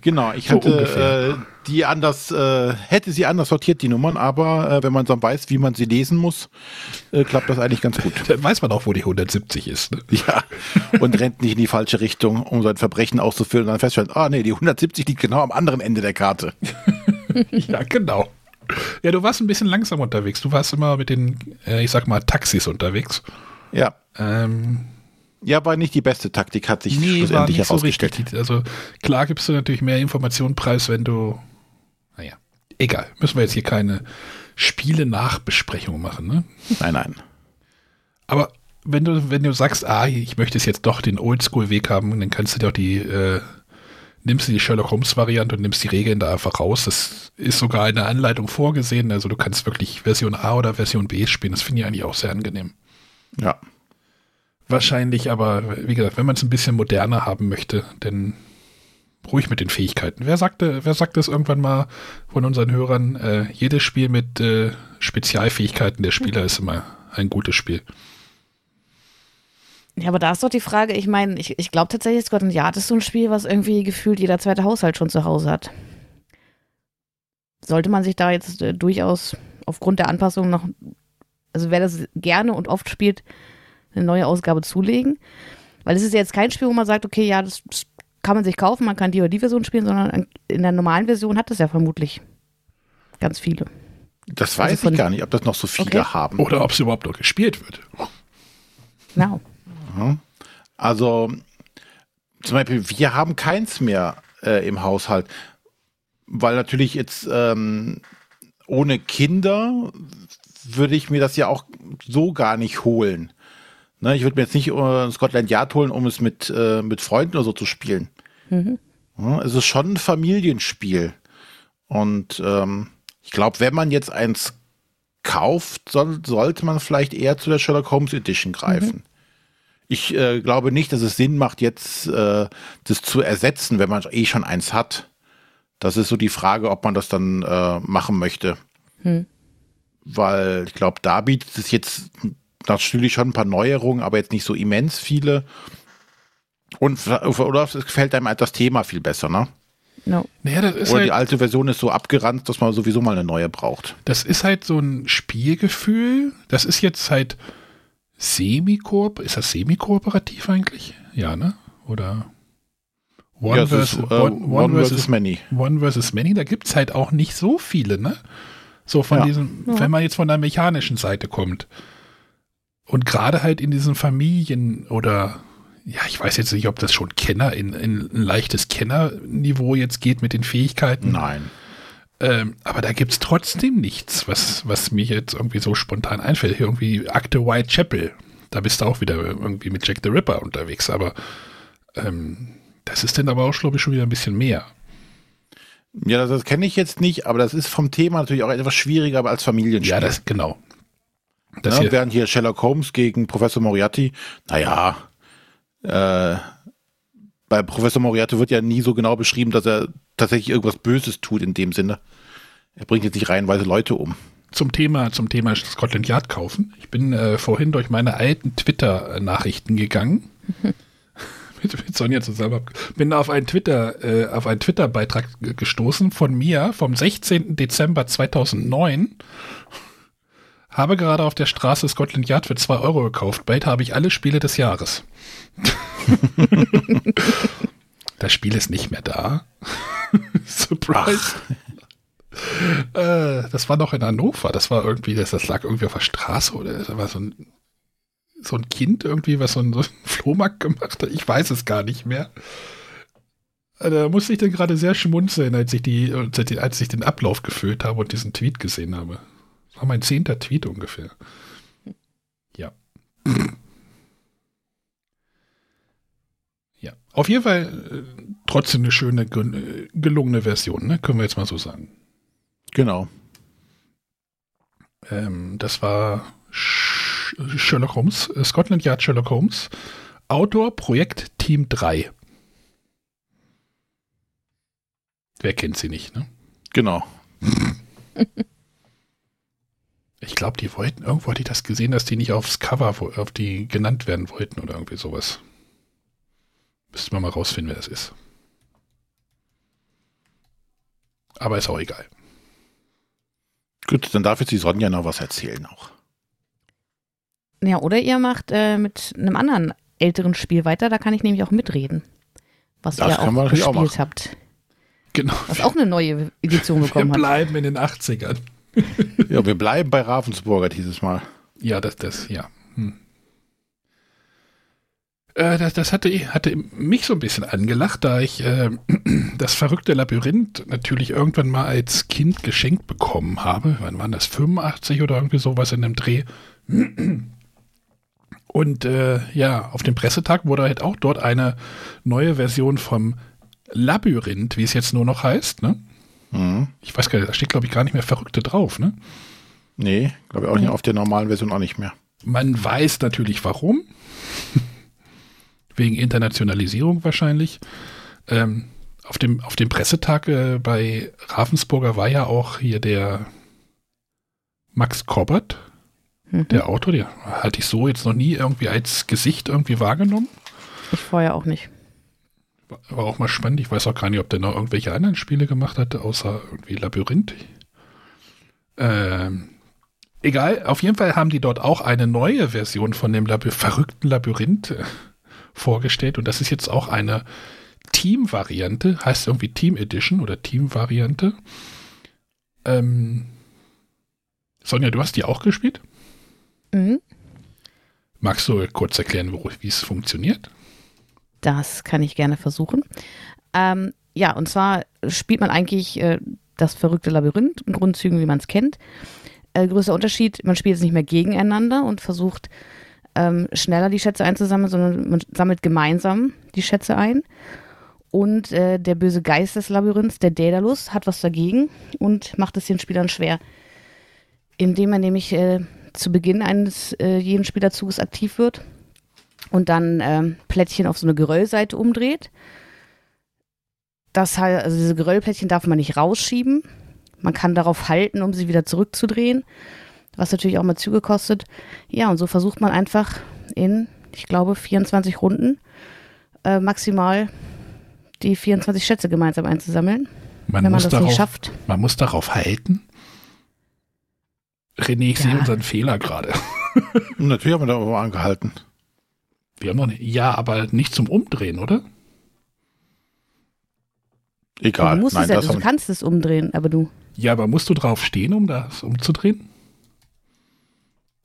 Genau, ich So hatte ungefähr. äh, die anders, äh, hätte sie anders sortiert, die Nummern, aber äh, wenn man dann weiß, wie man sie lesen muss, äh, klappt das eigentlich ganz gut. Dann weiß man auch, wo die 170 ist. Ne? ja. Und rennt nicht in die falsche Richtung, um sein Verbrechen auszufüllen und dann feststellen, ah nee, die 170 liegt genau am anderen Ende der Karte. ja, genau. Ja, du warst ein bisschen langsam unterwegs. Du warst immer mit den, äh, ich sag mal, Taxis unterwegs. Ja. Ähm, Ja, war nicht die beste Taktik, hat sich nee, war schlussendlich nicht so herausgestellt. richtig. Also klar gibst du natürlich mehr Informationen preis, wenn du, naja, egal. Müssen wir jetzt hier keine Spiele-Nachbesprechung machen, ne? Nein, nein. Aber wenn du, wenn du sagst, ah, ich möchte es jetzt doch den Oldschool-Weg haben, dann kannst du dir auch die äh, nimmst du die Sherlock Holmes-Variante und nimmst die Regeln da einfach raus. Das ist sogar in der Anleitung vorgesehen. Also du kannst wirklich Version A oder Version B spielen. Das finde ich eigentlich auch sehr angenehm. Ja. Wahrscheinlich, aber wie gesagt, wenn man es ein bisschen moderner haben möchte, dann ruhig mit den Fähigkeiten. Wer sagte, wer sagt das irgendwann mal von unseren Hörern? Äh, jedes Spiel mit äh, Spezialfähigkeiten der Spieler ist immer ein gutes Spiel. Ja, aber da ist doch die Frage, ich meine, ich, ich glaube tatsächlich, Scotland Yard ist so ein Spiel, was irgendwie gefühlt jeder zweite Haushalt schon zu Hause hat. Sollte man sich da jetzt äh, durchaus aufgrund der Anpassung noch, also wer das gerne und oft spielt, eine neue Ausgabe zulegen? Weil es ist ja jetzt kein Spiel, wo man sagt, okay, ja, das, das kann man sich kaufen, man kann die oder die Version spielen, sondern in der normalen Version hat es ja vermutlich ganz viele. Das weiß Also ich gar nicht, ob das noch so viele Okay. haben. Oder ob es überhaupt noch gespielt wird. Genau. Also zum Beispiel, wir haben keins mehr äh, im Haushalt, weil natürlich jetzt ähm, ohne Kinder würde ich mir das ja auch so gar nicht holen. Ne, ich würde mir jetzt nicht äh, Scotland Yard holen, um es mit, äh, mit Freunden oder so zu spielen. Ja, es ist schon ein Familienspiel. Und ähm, ich glaube, wenn man jetzt eins kauft, soll, sollte man vielleicht eher zu der Sherlock Holmes Edition greifen. Ich äh, glaube nicht, dass es Sinn macht, jetzt äh, das zu ersetzen, wenn man eh schon eins hat. Das ist so die Frage, ob man das dann äh, machen möchte. Weil ich glaube, da bietet es jetzt natürlich schon ein paar Neuerungen, aber jetzt nicht so immens viele. Und oder es gefällt einem halt das Thema viel besser, ne? No. Naja, das ist, Oder die halt, alte Version ist so abgeranzt, dass man sowieso mal eine neue braucht. das ist halt so ein Spielgefühl. Das ist jetzt halt semi-koop. Ist das semi-kooperativ eigentlich? Ja, ne? Oder One, ja, versus, ist, äh, one, one versus versus Many. One versus Many, da gibt es halt auch nicht so viele, ne? So von Ja. diesem, wenn man jetzt von der mechanischen Seite kommt. Und gerade halt in diesen Familien oder, ja, ich weiß jetzt nicht, ob das schon Kenner, in, in ein leichtes Kennerniveau jetzt geht mit den Fähigkeiten. Nein. Ähm, aber da gibt es trotzdem nichts, was, was mir jetzt irgendwie so spontan einfällt. Irgendwie Akte Whitechapel. Da bist du auch wieder irgendwie mit Jack the Ripper unterwegs, aber ähm, das ist dann aber auch, glaube ich, schon wieder ein bisschen mehr. Ja, das, das kenne ich jetzt nicht, aber das ist vom Thema natürlich auch etwas schwieriger als Familienspiel. Ja, das, genau. Das ne? hier, Während hier Sherlock Holmes gegen Professor Moriarty, naja, äh, bei Professor Moriarty wird ja nie so genau beschrieben, dass er tatsächlich irgendwas Böses tut in dem Sinne. Er bringt jetzt nicht reihenweise Leute um. zum Thema, zum Thema Scotland Yard kaufen. Ich bin äh, vorhin durch meine alten Twitter-Nachrichten gegangen. mit, mit Sonja zusammen. Bin auf einen Twitter, äh, auf einen Twitter-Beitrag ge- gestoßen von mir vom 16. Dezember 2009. Habe gerade auf der Straße Scotland Yard für 2 Euro gekauft. Bald habe ich alle Spiele des Jahres. das Spiel ist nicht mehr da. Surprise. Äh, das war noch in Hannover. Das war irgendwie, das, das lag irgendwie auf der Straße oder das war so ein, so ein Kind irgendwie, was so einen, so einen Flohmarkt gemacht hat. Ich weiß es gar nicht mehr. Äh, Da musste ich dann gerade sehr schmunzeln, als ich, die, als ich den Ablauf gefüllt habe und diesen Tweet gesehen habe. Das war mein zehnter Tweet ungefähr. Ja. Ja, auf jeden Fall äh, trotzdem eine schöne, äh, gelungene Version, ne? können wir jetzt mal so sagen. Genau. Ähm, das war Sh Sherlock Holmes, äh, Scotland Yard Sherlock Holmes. Autor, Projekt, Team 3. Wer kennt sie nicht, ne? Genau. Ich glaube, die wollten, irgendwo hatte ich das gesehen, dass die nicht aufs Cover, auf die genannt werden wollten oder irgendwie sowas. Müssten wir mal rausfinden, wer das ist. Aber ist auch egal. Gut, dann darf jetzt die Sonja noch was erzählen auch. Ja, oder ihr macht äh, mit einem anderen älteren Spiel weiter, da kann ich nämlich auch mitreden. Was Das ihr auch wir auch gespielt machen. habt. Genau. Was auch eine neue Edition Wir bekommen hat. bleiben in den 80ern. Ja, wir bleiben bei Ravensburger dieses Mal. Ja, das, das, ja. Hm. Äh, das, das hatte, hatte mich so ein bisschen angelacht, da ich äh, das verrückte Labyrinth natürlich irgendwann mal als Kind geschenkt bekommen habe. Wann waren das? 85 oder irgendwie sowas in dem Dreh. Und äh, ja, auf dem Pressetag wurde halt auch dort eine neue Version vom Labyrinth, wie es jetzt nur noch heißt, ne? Mhm. Ich weiß gar nicht, da steht, glaube ich, gar nicht mehr Verrückte drauf, ne? Nee, glaube ich auch nicht. Auf der normalen Version auch nicht mehr. Man weiß natürlich warum. Wegen Internationalisierung wahrscheinlich. Ähm, auf, dem, auf dem Pressetag äh, bei Ravensburger war ja auch hier der Max Kobbert, Mhm. der Autor. Der hatte ich so jetzt noch nie irgendwie als Gesicht irgendwie wahrgenommen. Ich vorher auch nicht. War war auch mal spannend. Ich weiß auch gar nicht, ob der noch irgendwelche anderen Spiele gemacht hatte, außer irgendwie Labyrinth. Ähm, egal, auf jeden Fall haben die dort auch eine neue Version von dem Laby verrückten Labyrinth äh, vorgestellt. Und das ist jetzt auch eine Team-Variante, heißt irgendwie Team Edition oder Team-Variante. Ähm, Sonja, du hast die auch gespielt? Mhm. Magst du kurz erklären, wie es funktioniert? Das kann ich gerne versuchen. Ähm, ja, und zwar spielt man eigentlich äh, das verrückte Labyrinth in Grundzügen, wie man es kennt. Äh, größter Unterschied, man spielt jetzt nicht mehr gegeneinander und versucht ähm, schneller die Schätze einzusammeln, sondern man sammelt gemeinsam die Schätze ein. Und äh, der böse Geist des Labyrinths, der Daedalus, hat was dagegen und macht es den Spielern schwer, indem er nämlich äh, zu Beginn eines äh, jeden Spielerzuges aktiv wird und dann ähm, Plättchen auf so eine Geröllseite umdreht. Das also diese Geröllplättchen darf man nicht rausschieben. Man kann darauf halten, um sie wieder zurückzudrehen, was natürlich auch mal Züge kostet. Ja, und so versucht man einfach in, ich glaube, 24 Runden äh, maximal die 24 Schätze gemeinsam einzusammeln. Man Wenn man muss das darauf, nicht schafft. Man muss darauf halten. René, ich Ja. sehe unseren Fehler gerade. Natürlich haben wir da aber angehalten. Wir haben noch nicht. Ja, aber nicht zum Umdrehen, oder? Egal. du, musst Nein, es ja, das du kannst es umdrehen, aber du, Ja, aber musst du drauf stehen, um das umzudrehen?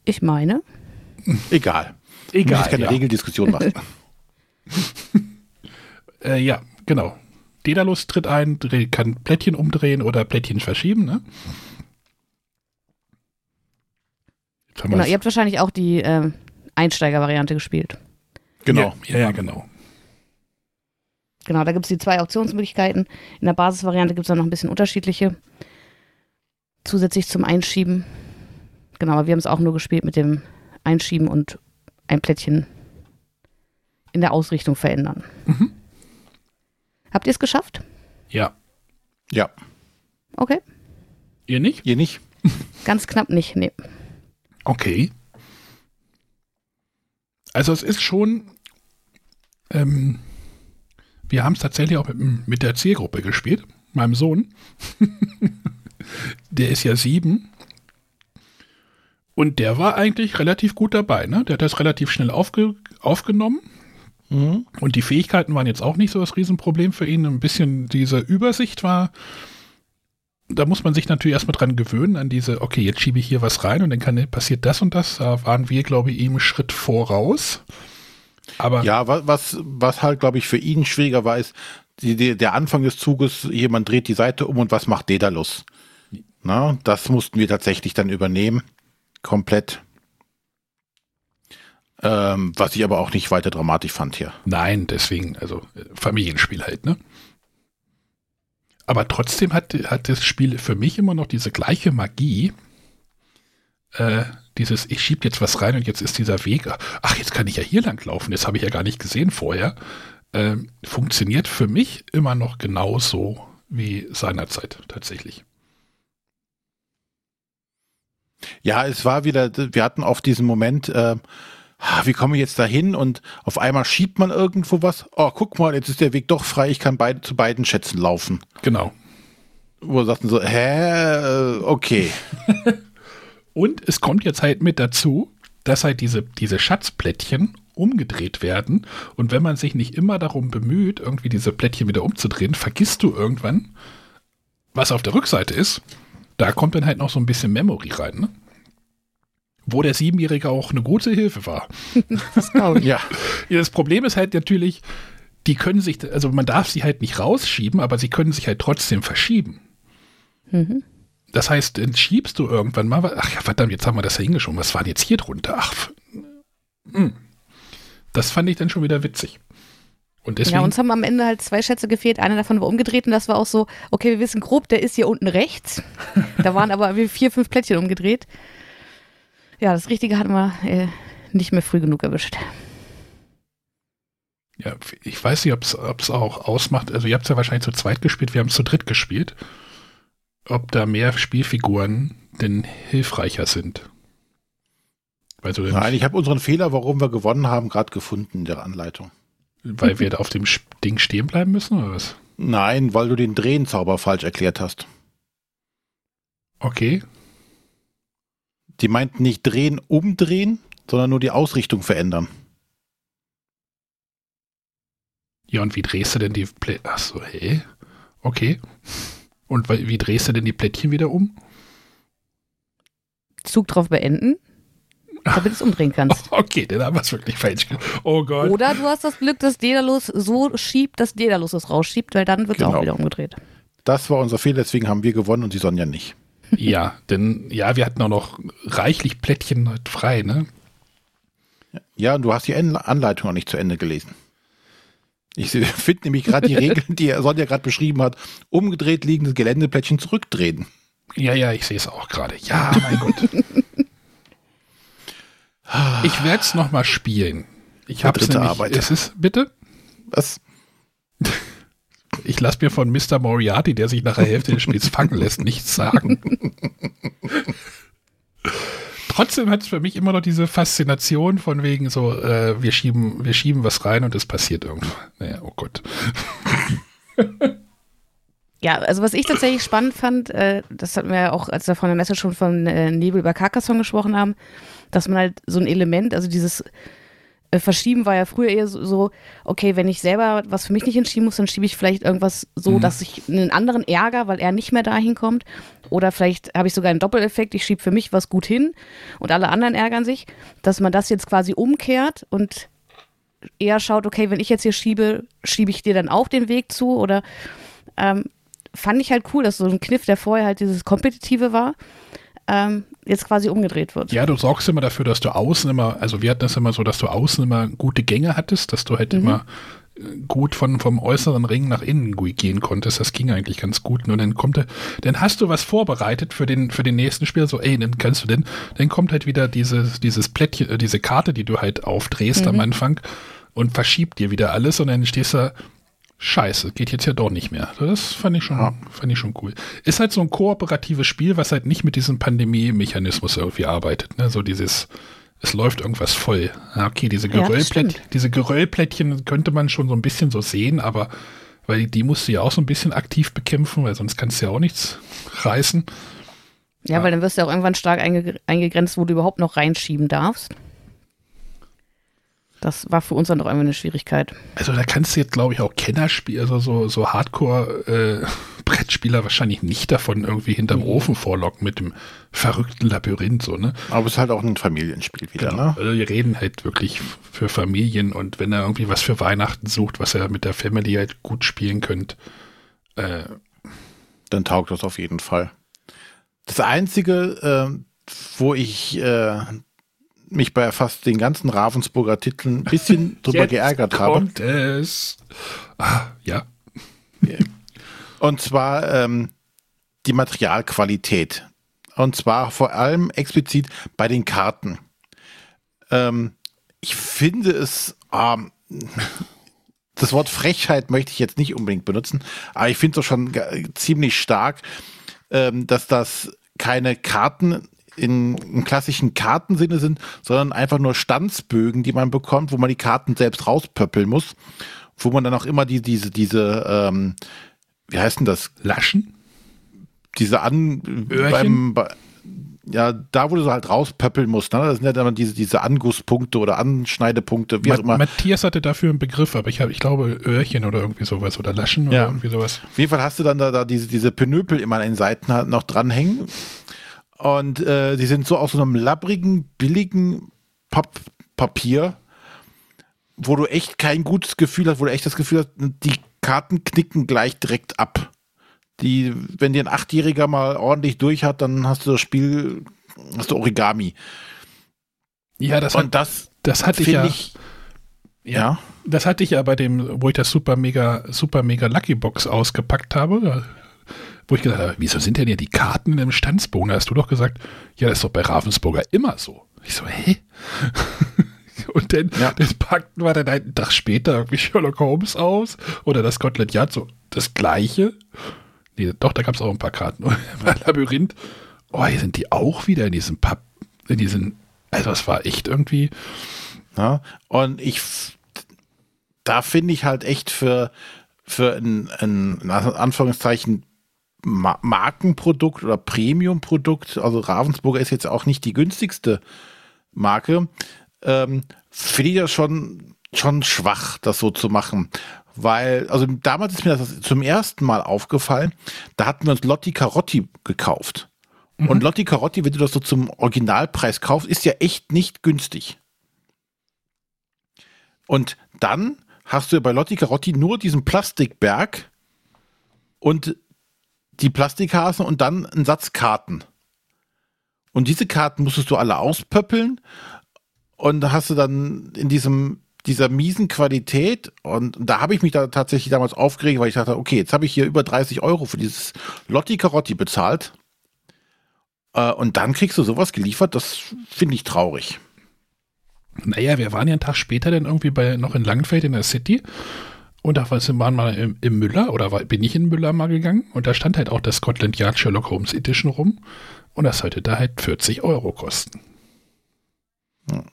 Ich meine, egal. Ich will jetzt keine ja. Regeldiskussion machen. Äh, ja, genau. Dedalus tritt ein, kann Plättchen umdrehen oder Plättchen verschieben, ne? Genau, ihr habt wahrscheinlich auch die ähm, Einsteiger-Variante gespielt. Genau. Ja, ja, ja, genau. Genau, da gibt es die zwei Auktionsmöglichkeiten. In der Basisvariante gibt es dann noch ein bisschen unterschiedliche. Zusätzlich zum Einschieben. Genau, aber wir haben es auch nur gespielt mit dem Einschieben und ein Plättchen in der Ausrichtung verändern. Mhm. Habt ihr es geschafft? Ja. Ja. Okay. Ihr nicht? Ihr nicht? Ganz knapp nicht. Nee. Okay. Also es ist schon, ähm, wir haben es tatsächlich auch mit, mit der Zielgruppe gespielt, meinem Sohn. der ist ja sieben. Und der war eigentlich relativ gut dabei, ne? Der hat das relativ schnell aufge aufgenommen. Mhm. Und die Fähigkeiten waren jetzt auch nicht so das Riesenproblem für ihn. Ein bisschen diese Übersicht war, da muss man sich natürlich erstmal dran gewöhnen, an diese, okay, jetzt schiebe ich hier was rein und dann kann, passiert das und das. Da waren wir, glaube ich, ihm einen Schritt voraus. Aber Ja, wa- was, was halt, glaube ich, für ihn schwieriger war, ist die, die, der Anfang des Zuges, jemand dreht die Seite um und was macht Dedalus? Na, das mussten wir tatsächlich dann übernehmen. Komplett. Ähm, was ich aber auch nicht weiter dramatisch fand hier. nein, deswegen, also äh, Familienspiel halt, ne? Aber trotzdem hat, hat das Spiel für mich immer noch diese gleiche Magie. Äh, dieses, ich schieb jetzt was rein und jetzt ist dieser Weg, ach, jetzt kann ich ja hier lang laufen, das habe ich ja gar nicht gesehen vorher. Ähm, funktioniert für mich immer noch genauso wie seinerzeit tatsächlich. Ja, es war wieder, wir hatten oft diesen Moment, äh, wie komme ich jetzt dahin? Und auf einmal schiebt man irgendwo was. Oh, guck mal, jetzt ist der Weg doch frei, ich kann beide, zu beiden Schätzen laufen. Genau. Wo sagten so, hä, äh, okay. Und es kommt jetzt halt mit dazu, dass halt diese, diese Schatzplättchen umgedreht werden. Und wenn man sich nicht immer darum bemüht, irgendwie diese Plättchen wieder umzudrehen, vergisst du irgendwann, was auf der Rückseite ist. Da kommt dann halt noch so ein bisschen Memory rein, ne? Wo der Siebenjährige auch eine gute Hilfe war. Das glaube. Ja, das Problem ist halt natürlich, die können sich, also man darf sie halt nicht rausschieben, aber sie können sich halt trotzdem verschieben. Mhm. Das heißt, dann schiebst du irgendwann mal, ach ja, verdammt, jetzt haben wir das ja hingeschoben, was war denn jetzt hier drunter? Ach, f- hm. das fand ich dann schon wieder witzig. Und deswegen, Ja, uns haben am Ende halt zwei Schätze gefehlt. Einer davon war umgedreht und das war auch so, okay, wir wissen grob, der ist hier unten rechts. da waren aber vier, fünf Plättchen umgedreht. Ja, das Richtige hatten wir äh, nicht mehr früh genug erwischt. ja, ich weiß nicht, ob es auch ausmacht. Also ihr habt es ja wahrscheinlich zu zweit gespielt, wir haben es zu dritt gespielt. Ob da mehr Spielfiguren denn hilfreicher sind. Also, Nein, ich habe unseren Fehler, warum wir gewonnen haben, gerade gefunden in der Anleitung. Weil wir da auf dem Ding stehen bleiben müssen, oder was? Nein, weil du den Drehenzauber falsch erklärt hast. Okay. Die meinten nicht drehen, umdrehen, sondern nur die Ausrichtung verändern. Ja, und wie drehst du denn die Plättchen? Ach so, hä? Okay. Und wie drehst du denn die Plättchen wieder um? Zug drauf beenden, damit du es umdrehen kannst. Okay, dann haben wir es wirklich falsch gemacht. Oh Gott. Oder du hast das Glück, dass Daedalus so schiebt, dass Daedalus es rausschiebt, weil dann wird es Genau. auch wieder umgedreht. Das war unser Fehler, deswegen haben wir gewonnen und die Sonja nicht. Ja, denn ja, wir hatten auch noch reichlich Plättchen heute frei, ne? Ja, und du hast die An- Anleitung auch nicht zu Ende gelesen. Ich finde nämlich gerade die Regeln, die Sonja gerade beschrieben hat, umgedreht liegendes Geländeplättchen zurückdrehen. Ja, ja, ich sehe es auch gerade. Ja, mein Gott. Ich werde es nochmal spielen. Ich habe es dritte nämlich. Arbeiter. Es ist, bitte? Was? Ich lasse mir von Mr. Moriarty, der sich nach der Hälfte des Spiels fangen lässt, nichts sagen. Trotzdem hat es für mich immer noch diese Faszination von wegen so, äh, wir schieben, wir schieben was rein und es passiert irgendwas. Naja, oh Gott. Ja, also was ich tatsächlich spannend fand, äh, das hatten wir ja auch, als wir von der Messe schon von äh, Nebel über Carcassonne gesprochen haben, dass man halt so ein Element, also dieses äh, Verschieben war ja früher eher so, okay, wenn ich selber was für mich nicht entschieden muss, dann schiebe ich vielleicht irgendwas so, dass ich einen anderen ärger, weil er nicht mehr dahin kommt. Oder vielleicht habe ich sogar einen Doppeleffekt, ich schiebe für mich was gut hin und alle anderen ärgern sich, dass man das jetzt quasi umkehrt und eher schaut, okay, wenn ich jetzt hier schiebe, schiebe ich dir dann auch den Weg zu? Oder ähm, fand ich halt cool, dass so ein Kniff, der vorher halt dieses Kompetitive war, ähm, jetzt quasi umgedreht wird. Ja, du sorgst immer dafür, dass du außen immer, also wir hatten das immer so, dass du außen immer gute Gänge hattest, dass du halt immer äh, gut von, vom äußeren Ring nach innen gehen konntest. Das ging eigentlich ganz gut. Nur dann kommt, dann hast du was vorbereitet für den, für den nächsten Spieler. So, ey, dann kannst du denn, dann kommt halt wieder dieses, dieses Plättchen, äh, diese Karte, die du halt aufdrehst am Anfang und verschiebt dir wieder alles und dann stehst du, Scheiße, geht jetzt ja doch nicht mehr. Das fand ich schon, Ja. fand ich schon cool. Ist halt so ein kooperatives Spiel, was halt nicht mit diesem Pandemie-Mechanismus irgendwie arbeitet. Ne? So dieses, es läuft irgendwas voll. Ja, okay, diese Ja, Geröllplättchen, stimmt. diese Geröllplättchen könnte man schon so ein bisschen so sehen, aber weil die musst du ja auch so ein bisschen aktiv bekämpfen, weil sonst kannst du ja auch nichts reißen. Ja, weil dann wirst du auch irgendwann stark einge eingegrenzt, wo du überhaupt noch reinschieben darfst. Das war für uns dann doch einfach eine Schwierigkeit. Also da kannst du jetzt, glaube ich, auch Kennerspiel, also so, so Hardcore-Brettspieler wahrscheinlich nicht davon irgendwie hinterm Ofen vorlocken mit dem verrückten Labyrinth, so, ne? Aber es ist halt auch ein Familienspiel wieder, Genau. ne? Also wir reden halt wirklich für Familien und wenn er irgendwie was für Weihnachten sucht, was er mit der Family halt gut spielen könnt. Äh, Dann taugt das auf jeden Fall. Das Einzige, äh, wo ich äh, mich bei fast den ganzen Ravensburger Titeln ein bisschen drüber geärgert habe. kommt es. Ah, ja. Und zwar ähm, die Materialqualität. Und zwar vor allem explizit bei den Karten. Ähm, ich finde es, ähm, das Wort Frechheit möchte ich jetzt nicht unbedingt benutzen, aber ich finde es doch schon ziemlich stark, ähm, dass das keine Karten in, im klassischen Kartensinne sind, sondern einfach nur Stanzbögen, die man bekommt, wo man die Karten selbst rauspöppeln muss, wo man dann auch immer die, diese, diese, ähm, wie heißt denn das? Laschen? Diese An beim, bei, ja, da wo du so halt rauspöppeln musst, ne? Das sind ja dann diese, diese Angusspunkte oder Anschneidepunkte, wie auch Ma immer. Matthias hatte dafür einen Begriff, aber ich, hab, ich glaube Öhrchen oder irgendwie sowas oder Laschen oder Ja. irgendwie sowas. Auf jeden Fall hast du dann da, da diese, diese Penöpel immer an den Seiten halt noch dranhängen. Und äh, die sind so aus so einem labbrigen, billigen Pap Papier, wo du echt kein gutes Gefühl hast, wo du echt das Gefühl hast, die Karten knicken gleich direkt ab. Die, wenn dir ein Achtjähriger mal ordentlich durch hat, dann hast du das Spiel, hast du Origami. Ja, das, Und hat, das das hatte ich ja. ich, Ja. Das hatte ich ja bei dem, wo ich das Super Mega, Super Mega Lucky Box ausgepackt habe, wo ich gesagt habe, wieso sind denn hier die Karten im Stanzbogen? Da hast du doch gesagt, ja, das ist doch bei Ravensburger immer so. Ich so, hä? Und dann Ja. das packten wir dann einen Tag später irgendwie Sherlock Holmes aus oder das Scotland Yard, so das gleiche. Nee, doch, da gab es auch ein paar Karten. Labyrinth, oh, hier sind die auch wieder in diesem Pub, in diesen, also das war echt irgendwie, Ja, und ich, da finde ich halt echt für, für ein, ein in Anführungszeichen, Ma Markenprodukt oder Premiumprodukt, also Ravensburger ist jetzt auch nicht die günstigste Marke, ähm, finde ich das schon, schon schwach, das so zu machen. Weil, also damals ist mir das zum ersten Mal aufgefallen, da hatten wir uns Lotti Carotti gekauft. Und Lotti Carotti, wenn du das so zum Originalpreis kaufst, ist ja echt nicht günstig. Und dann hast du bei Lotti Carotti nur diesen Plastikberg und die Plastikhasen und dann einen Satz Karten. Und diese Karten musstest du alle auspöppeln und da hast du dann in diesem dieser miesen Qualität und da habe ich mich da tatsächlich damals aufgeregt, weil ich dachte, okay, jetzt habe ich hier über 30 Euro für dieses Lotti Carotti bezahlt äh, und dann kriegst du sowas geliefert, das finde ich traurig. Naja, wir waren ja einen Tag später dann irgendwie bei, noch in Langenfeld in der City und da waren wir mal im, im Müller oder war, bin ich in Müller mal gegangen. Und da stand halt auch das Scotland Yard Sherlock Holmes Edition rum. Und das sollte da halt 40 Euro kosten. Ja,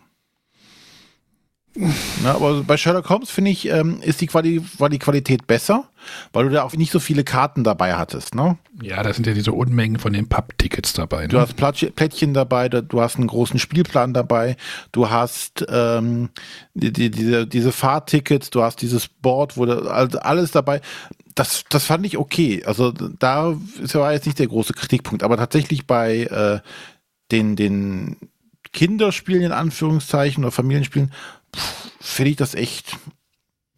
aber bei Sherlock Holmes finde ich, ähm, ist die, Quali war die Qualität besser, weil du da auch nicht so viele Karten dabei hattest. Ne? Ja, da sind ja diese Unmengen von den Pub-Tickets dabei. Ne? Du hast Plättchen dabei, da- du hast einen großen Spielplan dabei, du hast ähm, die, die, diese, diese Fahrtickets, du hast dieses Board, wo da, also alles dabei. Das, das fand ich okay. Also da ja jetzt nicht der große Kritikpunkt, aber tatsächlich bei äh, den, den Kinderspielen in Anführungszeichen oder Familienspielen finde ich das echt,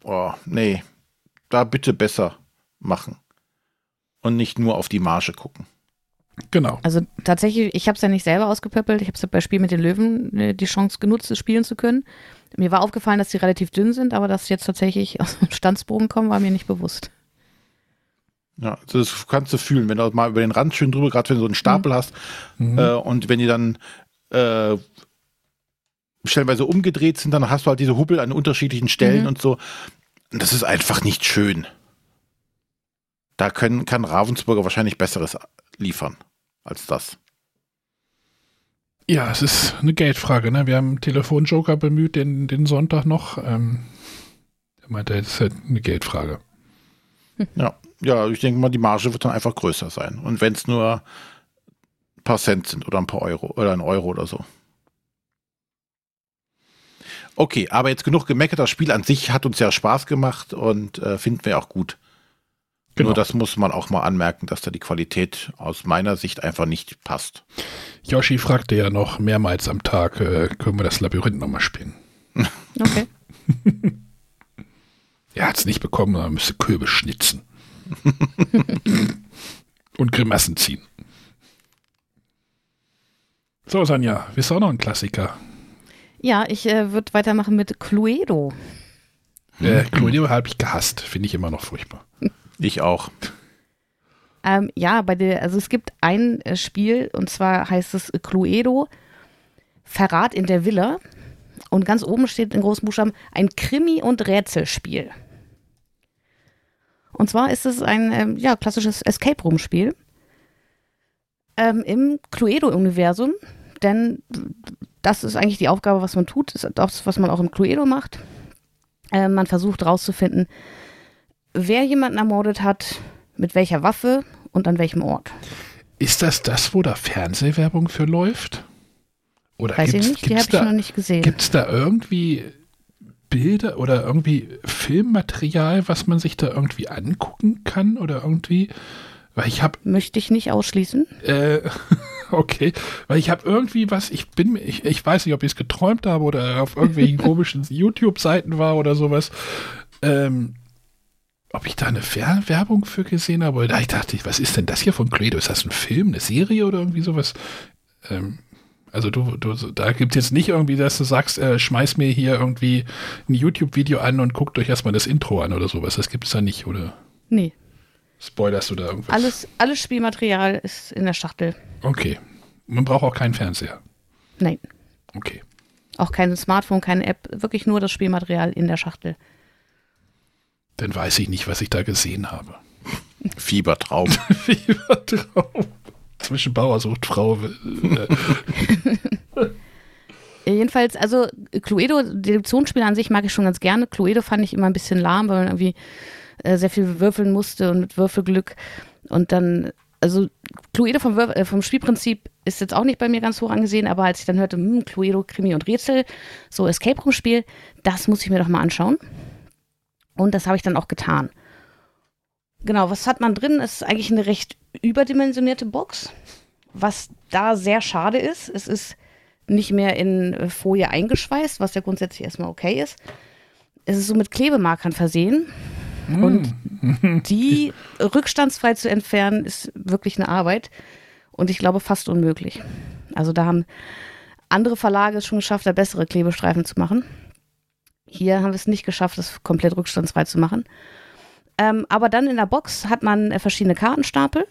oh, nee, da bitte besser machen und nicht nur auf die Marge gucken. genau. Also tatsächlich, ich habe es ja nicht selber ausgepöppelt. Ich habe es bei Spiel mit den Löwen äh, die Chance genutzt, es spielen zu können. Mir war aufgefallen, dass die relativ dünn sind, aber dass sie jetzt tatsächlich aus dem Stanzbogen kommen, war mir nicht bewusst. Ja, also das kannst du fühlen, wenn du mal über den Rand schön drüber, gerade wenn du so einen Stapel hast Mhm. äh, und wenn die dann äh, stellenweise umgedreht sind, dann hast du halt diese Hubbel an unterschiedlichen Stellen Mhm. und so. Und das ist einfach nicht schön. Da können, kann Ravensburger wahrscheinlich Besseres liefern als das. Ja, es ist eine Geldfrage. Ne? Wir haben einen Telefonjoker bemüht den, den Sonntag noch. Ähm, der meinte, es ist halt eine Geldfrage. Ja, ja, ich denke mal, die Marge wird dann einfach größer sein. Und wenn es nur ein paar Cent sind oder ein paar Euro oder ein Euro oder so. Okay, aber jetzt genug gemeckert. Das Spiel an sich hat uns ja Spaß gemacht und äh, finden wir auch gut. Genau. Nur das muss man auch mal anmerken, dass da die Qualität aus meiner Sicht einfach nicht passt. Yoshi fragte ja noch mehrmals am Tag, äh, können wir das Labyrinth nochmal spielen? Okay. Er hat es nicht bekommen, er müsste Kürbis schnitzen. Und Grimassen ziehen. So, Sanja, willst du auch noch ein Klassiker? Ja, ich äh, würde weitermachen mit Cluedo. Äh, Cluedo habe ich gehasst, finde ich immer noch furchtbar. Ich auch. Ähm, ja, bei der, also es gibt ein äh, Spiel und zwar heißt es Cluedo Verrat in der Villa. Und ganz oben steht in großen Buchstaben ein Krimi- und Rätselspiel. Und zwar ist es ein ähm, ja, klassisches Escape-Room-Spiel ähm, im Cluedo-Universum, denn das ist eigentlich die Aufgabe, was man tut, ist das, was man auch im Cluedo macht. Äh, man versucht herauszufinden, wer jemanden ermordet hat, mit welcher Waffe und an welchem Ort. Ist das das, wo da Fernsehwerbung für läuft? Oder Weiß gibt's, ich nicht, die habe ich da, noch nicht gesehen. Gibt es da irgendwie Bilder oder irgendwie Filmmaterial, was man sich da irgendwie angucken kann oder irgendwie? Weil ich habe, Möchte ich nicht ausschließen. äh, okay, weil ich habe irgendwie was, ich bin ich, ich weiß nicht, ob ich es geträumt habe oder auf irgendwelchen komischen YouTube-Seiten war oder sowas. Ähm, ob ich da eine Ver Werbung für gesehen habe, oder ich dachte, was ist denn das hier von Cluedo? Ist das ein Film, eine Serie oder irgendwie sowas? Ähm, Also du, du da gibt es jetzt nicht irgendwie, dass du sagst, äh, schmeiß mir hier irgendwie ein YouTube-Video an und guckt euch erstmal das Intro an oder sowas. Das gibt es da nicht, oder? Nee. Spoilerst du da irgendwas? Alles, alles Spielmaterial ist in der Schachtel. Okay. Man braucht auch keinen Fernseher. Nein. Okay. Auch kein Smartphone, keine App, wirklich nur das Spielmaterial in der Schachtel. Dann weiß ich nicht, was ich da gesehen habe. Fiebertraum. Fiebertraum. Zwischen Bauer sucht Frau. Äh, Jedenfalls, also Cluedo, Deduktionsspiele an sich mag ich schon ganz gerne. Cluedo fand ich immer ein bisschen lahm, weil man irgendwie äh, sehr viel würfeln musste und mit Würfelglück. Und dann, also Cluedo vom, Würf äh, vom Spielprinzip ist jetzt auch nicht bei mir ganz hoch angesehen, aber als ich dann hörte, hm, Cluedo, Krimi und Rätsel, so Escape Room Spiel, das muss ich mir doch mal anschauen. Und das habe ich dann auch getan. Genau, was hat man drin? Es ist eigentlich eine recht überdimensionierte Box, was da sehr schade ist. Es ist nicht mehr in äh, Folie eingeschweißt, was ja grundsätzlich erstmal okay ist. Es ist so mit Klebemarkern versehen. Und die rückstandsfrei zu entfernen, ist wirklich eine Arbeit. Und ich glaube fast unmöglich. Also da haben andere Verlage es schon geschafft, da bessere Klebestreifen zu machen. Hier haben wir es nicht geschafft, das komplett rückstandsfrei zu machen. Ähm, aber dann in der Box hat man äh, verschiedene Kartenstapel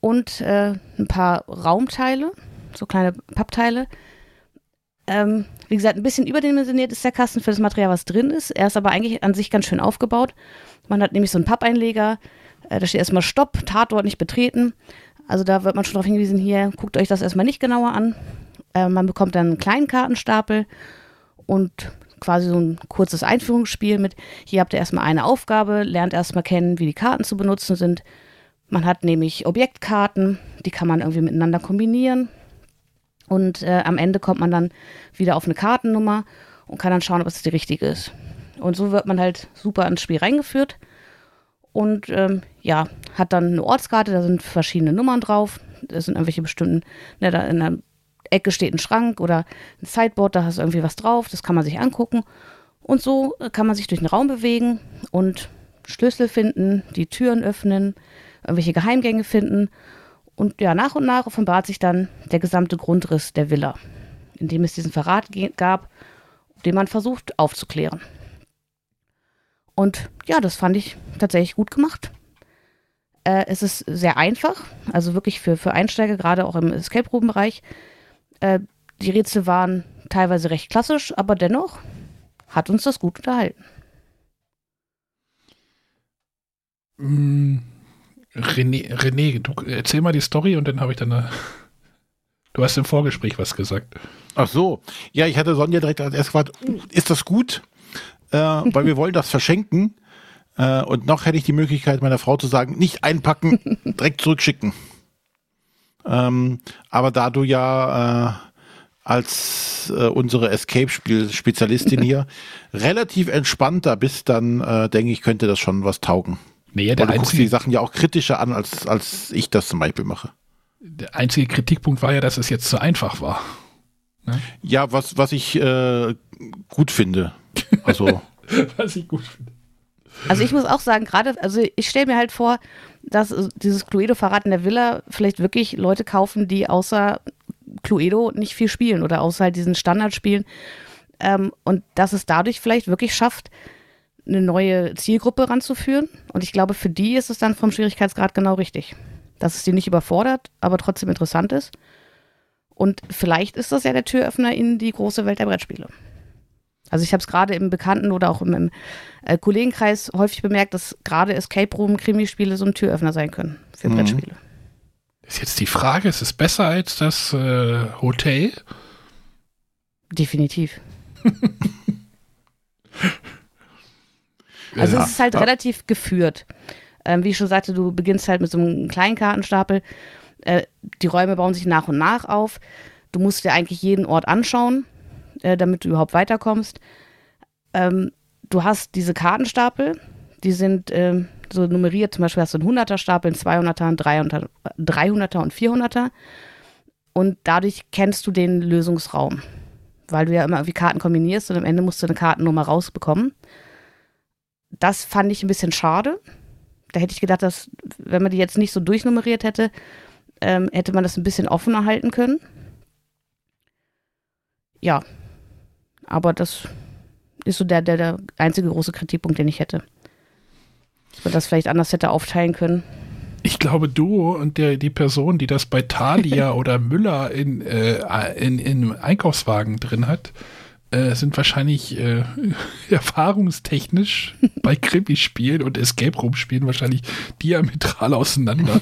und äh, ein paar Raumteile, so kleine Pappteile. Ähm, wie gesagt, ein bisschen überdimensioniert ist der Kasten für das Material, was drin ist. Er ist aber eigentlich an sich ganz schön aufgebaut. Man hat nämlich so einen Pappeinleger. Äh, da steht erstmal Stopp, Tatort nicht betreten. Also da wird man schon darauf hingewiesen, hier, guckt euch das erstmal nicht genauer an. Äh, man bekommt dann einen kleinen Kartenstapel und quasi so ein kurzes Einführungsspiel mit, hier habt ihr erstmal eine Aufgabe, lernt erstmal kennen, wie die Karten zu benutzen sind. Man hat nämlich Objektkarten, die kann man irgendwie miteinander kombinieren. Und äh, am Ende kommt man dann wieder auf eine Kartennummer und kann dann schauen, ob es die richtige ist. Und so wird man halt super ins Spiel reingeführt. Und ähm, ja, hat dann eine Ortskarte, da sind verschiedene Nummern drauf. Da sind irgendwelche bestimmten, ne, da in der Ecke steht ein Schrank oder ein Sideboard, da hast du irgendwie was drauf, das kann man sich angucken. Und so äh, kann man sich durch den Raum bewegen und Schlüssel finden, die Türen öffnen, irgendwelche Geheimgänge finden. Und ja, nach und nach offenbart sich dann der gesamte Grundriss der Villa, in dem es diesen Verrat gab, den man versucht aufzuklären. Und ja, das fand ich tatsächlich gut gemacht. Äh, es ist sehr einfach, also wirklich für, für Einsteiger, gerade auch im Escape Room-Bereich. Äh, die Rätsel waren teilweise recht klassisch, aber dennoch hat uns das gut unterhalten. René, René, du erzähl mal die Story und dann habe ich dann eine. Du hast im Vorgespräch was gesagt. Ach so. Ja, ich hatte Sonja direkt als erstes gefragt, uh, ist das gut? Äh, weil wir wollen das verschenken. Äh, und noch hätte ich die Möglichkeit, meiner Frau zu sagen, nicht einpacken, direkt zurückschicken. Ähm, aber da du ja äh, als äh, unsere Escape-Spiel-Spezialistin hier relativ entspannt da bist, dann äh, denke ich, könnte das schon was taugen. Naja, Weil der du guckst die einzige, Sachen ja auch kritischer an, als, als ich das zum Beispiel mache. der einzige Kritikpunkt war ja, dass es jetzt zu einfach war. Ja, was, was ich äh, gut finde. Also, Was ich gut finde. Also ich muss auch sagen, gerade, also ich stelle mir halt vor, dass dieses Cluedo-Verrat in der Villa vielleicht wirklich Leute kaufen, die außer Cluedo nicht viel spielen oder außer halt diesen Standardspielen. Ähm, und dass es dadurch vielleicht wirklich schafft, eine neue Zielgruppe ranzuführen. Und ich glaube, für die ist es dann vom Schwierigkeitsgrad genau richtig. Dass es die nicht überfordert, aber trotzdem interessant ist. Und vielleicht ist das ja der Türöffner in die große Welt der Brettspiele. Also ich habe es gerade im Bekannten- oder auch im, im äh, Kollegenkreis häufig bemerkt, dass gerade Escape Room-Krimispiele so ein Türöffner sein können für Mhm. Brettspiele. Ist jetzt die Frage, ist es besser als das äh, Hotel? Definitiv. Also Ja. es ist halt relativ geführt. Ähm, wie ich schon sagte, du beginnst halt mit so einem kleinen Kartenstapel. Äh, die Räume bauen sich nach und nach auf. Du musst dir eigentlich jeden Ort anschauen, äh, damit du überhaupt weiterkommst. Ähm, du hast diese Kartenstapel, die sind ähm, so nummeriert. Zum Beispiel hast du einen 100er-Stapel, einen 200er, einen 300er, 300er und 400er. Und dadurch kennst du den Lösungsraum, weil du ja immer irgendwie Karten kombinierst und am Ende musst du eine Kartennummer rausbekommen. Das fand ich ein bisschen schade. Da hätte ich gedacht, dass, wenn man die jetzt nicht so durchnummeriert hätte, ähm, hätte man das ein bisschen offener halten können. ja, aber das ist so der, der, der einzige große Kritikpunkt, den ich hätte. Dass man das vielleicht anders hätte aufteilen können. Ich glaube, du und der, die Person, die das bei Thalia oder Müller in, äh, in, in Einkaufswagen drin hat, äh, sind wahrscheinlich äh, erfahrungstechnisch bei Krimi-Spielen und Escape Room-Spielen wahrscheinlich diametral auseinander.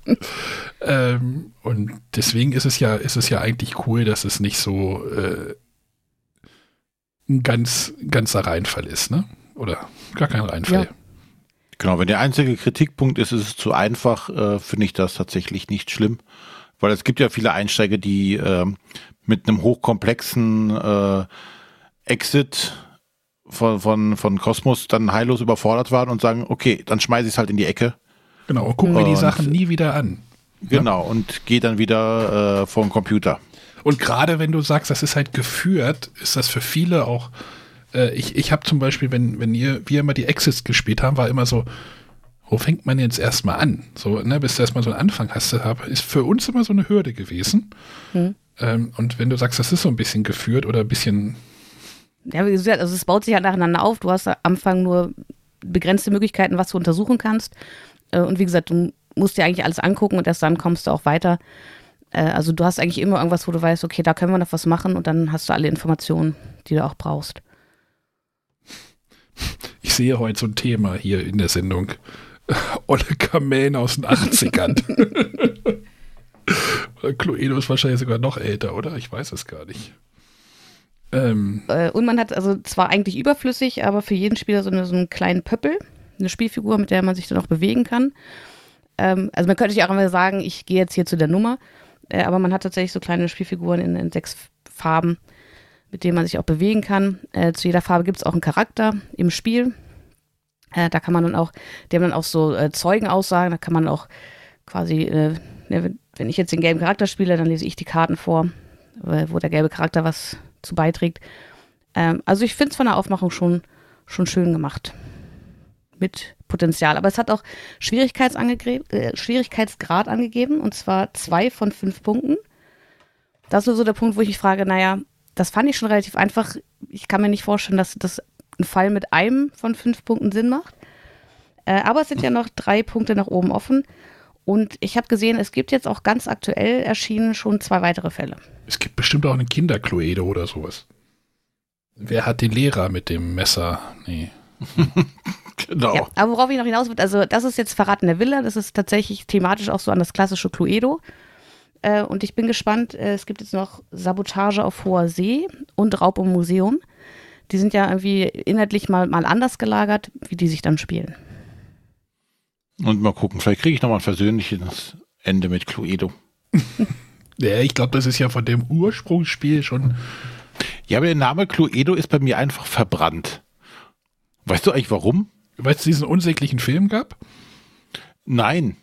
ähm, und deswegen ist es ja, ist es ja eigentlich cool, dass es nicht so äh, ein ganz, ganzer Reinfall ist, ne? Oder gar kein Reinfall. Ja. Genau, wenn der einzige Kritikpunkt ist, ist es zu einfach, äh, finde ich das tatsächlich nicht schlimm. Weil es gibt ja viele Einsteiger, die äh, mit einem hochkomplexen äh, Exit von, von, von Cosmos dann heillos überfordert waren und sagen, okay, dann schmeiße ich es halt in die Ecke. Genau, und gucken wir die Sachen nie wieder an. Genau, und gehe dann wieder äh, vor den Computer. Und gerade wenn du sagst, das ist halt geführt, ist das für viele auch. Äh, ich ich habe zum Beispiel, wenn, wenn ihr, wir immer die Exits gespielt haben, war immer so, wo fängt man jetzt erstmal an? So, ne, bis du erstmal so einen Anfang hast, hab, ist für uns immer so eine Hürde gewesen. Hm. Ähm, und wenn du sagst, das ist so ein bisschen geführt oder ein bisschen, Ja, wie gesagt, also es baut sich ja nacheinander auf. Du hast am Anfang nur begrenzte Möglichkeiten, was du untersuchen kannst. Äh, Und wie gesagt, du musst dir eigentlich alles angucken und erst dann kommst du auch weiter. Äh, Also du hast eigentlich immer irgendwas, wo du weißt, okay, da können wir noch was machen und dann hast du alle Informationen, die du auch brauchst. ich sehe heute so ein Thema hier in der Sendung. Olle Kamellen aus den 80ern. Cluedo ist wahrscheinlich sogar noch älter, oder? Ich weiß es gar nicht. Ähm, Äh, Und man hat also zwar eigentlich überflüssig, aber für jeden Spieler so, eine, so einen kleinen Pöppel, eine Spielfigur, mit der man sich dann auch bewegen kann. Ähm, also man könnte ja auch immer sagen, ich gehe jetzt hier zu der Nummer, äh, aber man hat tatsächlich so kleine Spielfiguren in, in sechs Farben, mit denen man sich auch bewegen kann. Äh, zu jeder Farbe gibt es auch einen Charakter im Spiel. Äh, da kann man dann auch, die haben dann auch so äh, Zeugenaussagen, da kann man auch quasi, äh, ne, wenn- ich jetzt den gelben Charakter spiele, dann lese ich die Karten vor, äh, wo der gelbe Charakter was zu beiträgt. Ähm, also ich finde es von der Aufmachung schon, schon schön gemacht. Mit Potenzial. Aber es hat auch Schwierigkeitsange- äh, Schwierigkeitsgrad angegeben, und zwar zwei von fünf Punkten. Das ist so der Punkt, wo ich mich frage, naja, das fand ich schon relativ einfach. Ich kann mir nicht vorstellen, dass das ein Fall mit einem von fünf Punkten Sinn macht. Äh, aber es sind ja noch drei Punkte nach oben offen. Und ich habe gesehen, es gibt jetzt auch ganz aktuell erschienen schon zwei weitere Fälle. es gibt bestimmt auch einen Kinderkluedo oder sowas. Wer hat den Lehrer mit dem Messer? Nee. Genau. Ja, aber worauf ich noch hinaus will, also das ist jetzt Verraten der Villa, das ist tatsächlich thematisch auch so an das klassische Cluedo. Äh, und ich bin gespannt, äh, es gibt jetzt noch Sabotage auf hoher See und Raub im Museum. Die sind ja irgendwie inhaltlich mal, mal anders gelagert, wie die sich dann spielen. Und mal gucken, vielleicht kriege ich nochmal ein versöhnliches Ende mit Cluedo. Ja, ich glaube, das ist ja von dem Ursprungsspiel schon. Ja, aber der Name Cluedo ist bei mir einfach verbrannt. Weißt du eigentlich warum? Weil es diesen unsäglichen Film gab? Nein.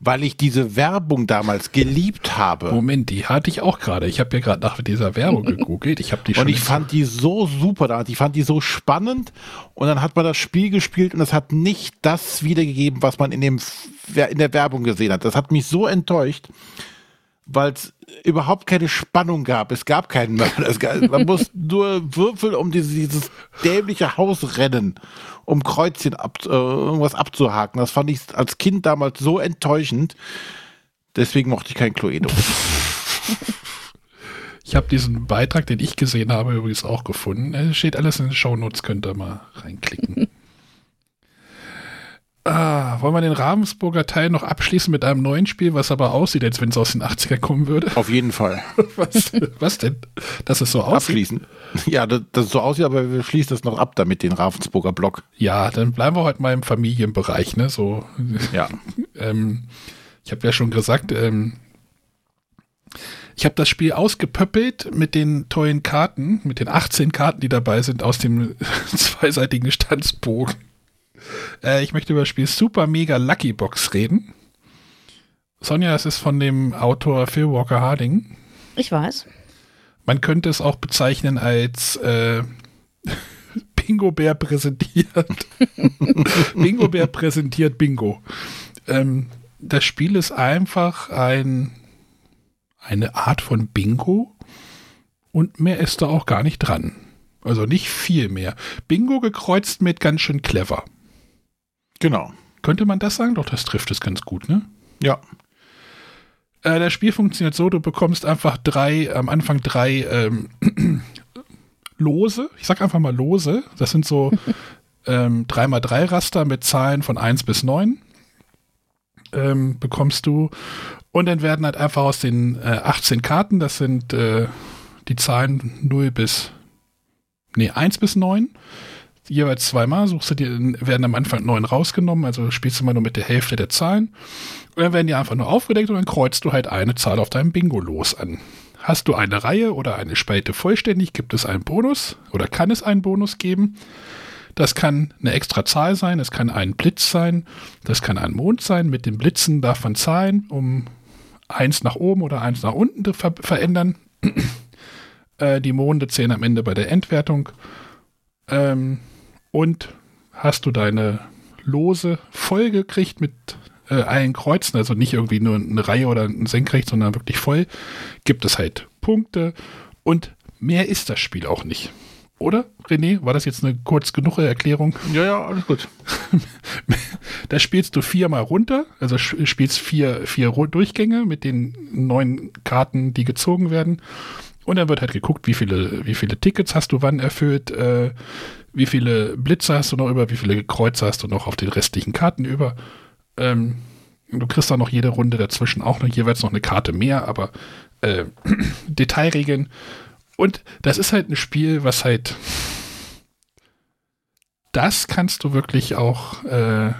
Weil ich diese Werbung damals geliebt habe. Moment, die hatte ich auch gerade. Ich habe ja gerade nach dieser Werbung gegoogelt. Ich habe die schon. Und ich fand die so super da. Ich fand die so spannend. Und dann hat man das Spiel gespielt und es hat nicht das wiedergegeben, was man in, dem, in der Werbung gesehen hat. Das hat mich so enttäuscht, weil es überhaupt keine Spannung gab. Es gab keinen Mörder. Es gab, man muss nur Würfel um dieses, dieses dämliche Haus rennen, um Kreuzchen ab, äh, irgendwas abzuhaken. Das fand ich als Kind damals so enttäuschend. Deswegen mochte ich kein Cluedo. Ich habe diesen Beitrag, den ich gesehen habe, übrigens auch gefunden. Es steht alles in den Shownotes, könnt ihr mal reinklicken. ah, wollen wir den Ravensburger Teil noch abschließen mit einem neuen Spiel, was aber aussieht, als wenn es aus den 80ern kommen würde? Auf jeden Fall. Was, was denn? Dass es so aussieht? Abschließen. Ja, das, das so aussieht, aber wir schließen das noch ab damit, den Ravensburger Block. Ja, dann bleiben wir heute mal im Familienbereich, ne? So, Ja. ähm, ich habe ja schon gesagt, ähm, ich habe das Spiel ausgepöppelt mit den tollen Karten, mit den 18 Karten, die dabei sind, aus dem zweiseitigen Standsbogen. Äh, ich möchte über das Spiel Super Mega Lucky Box reden. Sonja, es ist von dem Autor Phil Walker Harding. Ich weiß. Man könnte es auch bezeichnen als äh, Bingo Bär präsentiert. Bingo Bär präsentiert Bingo. Ähm, das Spiel ist einfach ein, eine Art von Bingo, Und mehr ist da auch gar nicht dran. Also nicht viel mehr. Bingo gekreuzt mit ganz schön clever. Genau. Könnte man das sagen? Doch, das trifft es ganz gut, ne? Ja. Äh, das Spiel funktioniert so, du bekommst einfach drei, am Anfang drei ähm, Lose. Ich sag einfach mal Lose. Das sind so ähm, 3x3 Raster mit Zahlen von 1 bis 9. Ähm, bekommst du. Und dann werden halt einfach aus den äh, 18 Karten, das sind äh, die Zahlen 0 bis, nee, 1 bis 9, jeweils zweimal, suchst du dir, werden am Anfang 9 rausgenommen, also spielst du mal nur mit der Hälfte der Zahlen. Und dann werden die einfach nur aufgedeckt und dann kreuzt du halt eine Zahl auf deinem Bingo los an. Hast du eine Reihe oder eine Spalte vollständig, gibt es einen Bonus oder kann es einen Bonus geben. Das kann eine extra Zahl sein, es kann ein Blitz sein, das kann ein Mond sein. Mit den Blitzen darf man Zahlen um eins nach oben oder eins nach unten ver verändern. äh, die Monde zählen am Ende bei der Endwertung. Ähm, und hast du deine Lose voll gekriegt mit äh, allen Kreuzen, also nicht irgendwie nur eine Reihe oder ein Senkrecht, sondern wirklich voll, gibt es halt Punkte und mehr ist das Spiel auch nicht. Oder, René? War das jetzt eine kurz genug Erklärung? Ja, ja, alles gut. da spielst du viermal runter, also spielst vier, vier Durchgänge mit den neun Karten, die gezogen werden. Und dann wird halt geguckt, wie viele, wie viele Tickets hast du wann erfüllt, äh, wie viele Blitze hast du noch über, wie viele Kreuze hast du noch auf den restlichen Karten über. Ähm, du kriegst dann noch jede Runde dazwischen auch noch jeweils noch eine Karte mehr, aber äh, Detailregeln und das ist halt ein Spiel, was halt. Das kannst du wirklich auch äh,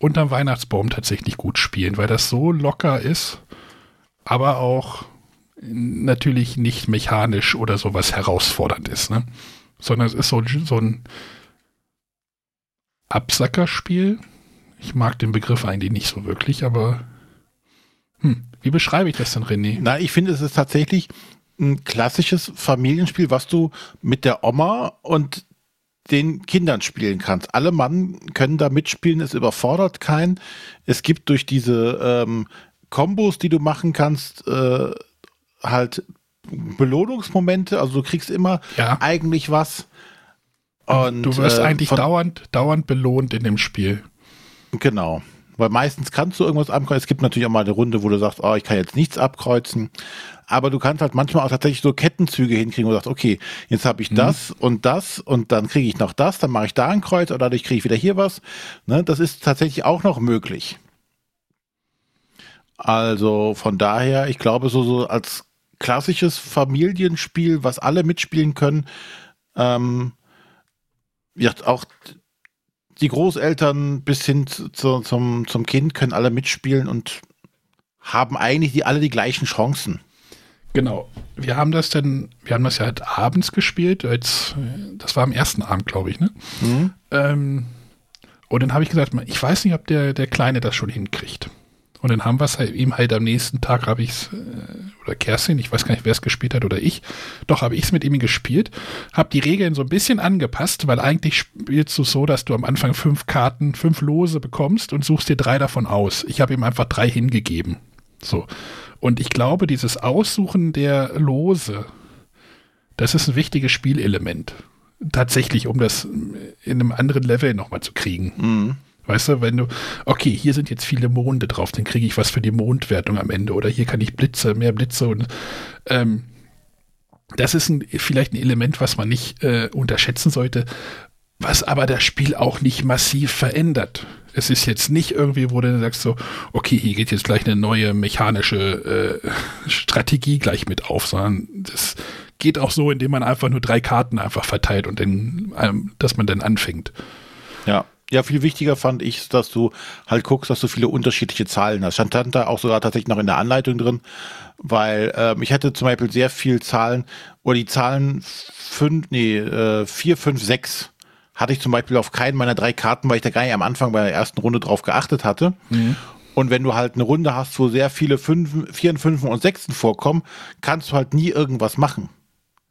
unterm Weihnachtsbaum tatsächlich gut spielen, weil das so locker ist, aber auch natürlich nicht mechanisch oder sowas herausfordernd ist, ne? Sondern es ist so, so ein Absackerspiel. Ich mag den Begriff eigentlich nicht so wirklich, aber hm, wie beschreibe ich das denn, René? Na, ich finde, es ist tatsächlich ein klassisches Familienspiel, was du mit der Oma und den Kindern spielen kannst. Alle Mann können da mitspielen, es überfordert keinen. Es gibt durch diese ähm, Kombos, die du machen kannst, äh, halt Belohnungsmomente. Also du kriegst immer ja. eigentlich was. Und, du wirst äh, eigentlich dauernd, dauernd belohnt in dem Spiel. Genau. Weil meistens kannst du irgendwas abkreuzen. Es gibt natürlich auch mal eine Runde, wo du sagst, oh, ich kann jetzt nichts abkreuzen. Aber du kannst halt manchmal auch tatsächlich so Kettenzüge hinkriegen, wo du sagst, okay, jetzt habe ich mhm. das und das und dann kriege ich noch das, dann mache ich da ein Kreuz oder dadurch kriege ich wieder hier was. Ne, das ist tatsächlich auch noch möglich. Also von daher, ich glaube, so, so als klassisches Familienspiel, was alle mitspielen können, ähm, ja, auch die Großeltern bis hin zu, zum, zum Kind können alle mitspielen und haben eigentlich die, alle die gleichen Chancen. Genau. Wir haben das denn, wir haben das ja halt abends gespielt, als, das war am ersten Abend, glaube ich, ne? Mhm. Ähm, und dann habe ich gesagt, ich weiß nicht, ob der, der Kleine das schon hinkriegt. Und dann haben wir es halt ihm halt am nächsten Tag habe ich es, äh, oder Kerstin, ich weiß gar nicht, wer es gespielt hat oder ich. Doch, habe ich es mit ihm gespielt, habe die Regeln so ein bisschen angepasst, weil eigentlich spielst du so, dass du am Anfang fünf Karten, fünf Lose bekommst und suchst dir drei davon aus. Ich habe ihm einfach drei hingegeben. So. Und ich glaube, dieses Aussuchen der Lose, das ist ein wichtiges Spielelement. Tatsächlich, um das in einem anderen Level nochmal zu kriegen. Mhm. Weißt du, wenn du, okay, hier sind jetzt viele Monde drauf, dann kriege ich was für die Mondwertung am Ende. Oder hier kann ich Blitze, mehr Blitze und ähm, das ist ein, vielleicht ein Element, was man nicht äh, unterschätzen sollte, was aber das Spiel auch nicht massiv verändert. Es ist jetzt nicht irgendwie, wo du sagst so, okay, hier geht jetzt gleich eine neue mechanische äh, Strategie gleich mit auf, sondern das geht auch so, indem man einfach nur drei Karten einfach verteilt und dann, ähm, dass man dann anfängt. Ja. Ja, viel wichtiger fand ich, dass du halt guckst, dass du viele unterschiedliche Zahlen hast. Stand da auch sogar tatsächlich noch in der Anleitung drin, weil ähm, ich hatte zum Beispiel sehr viel Zahlen, oder die Zahlen fünf, nee, äh, vier, fünf, sechs hatte ich zum Beispiel auf keinen meiner drei Karten, weil ich da gar nicht am Anfang bei der ersten Runde drauf geachtet hatte. Mhm. Und wenn du halt eine Runde hast, wo sehr viele Fünfen, Vieren, Fünfen und Sechsen vorkommen, kannst du halt nie irgendwas machen.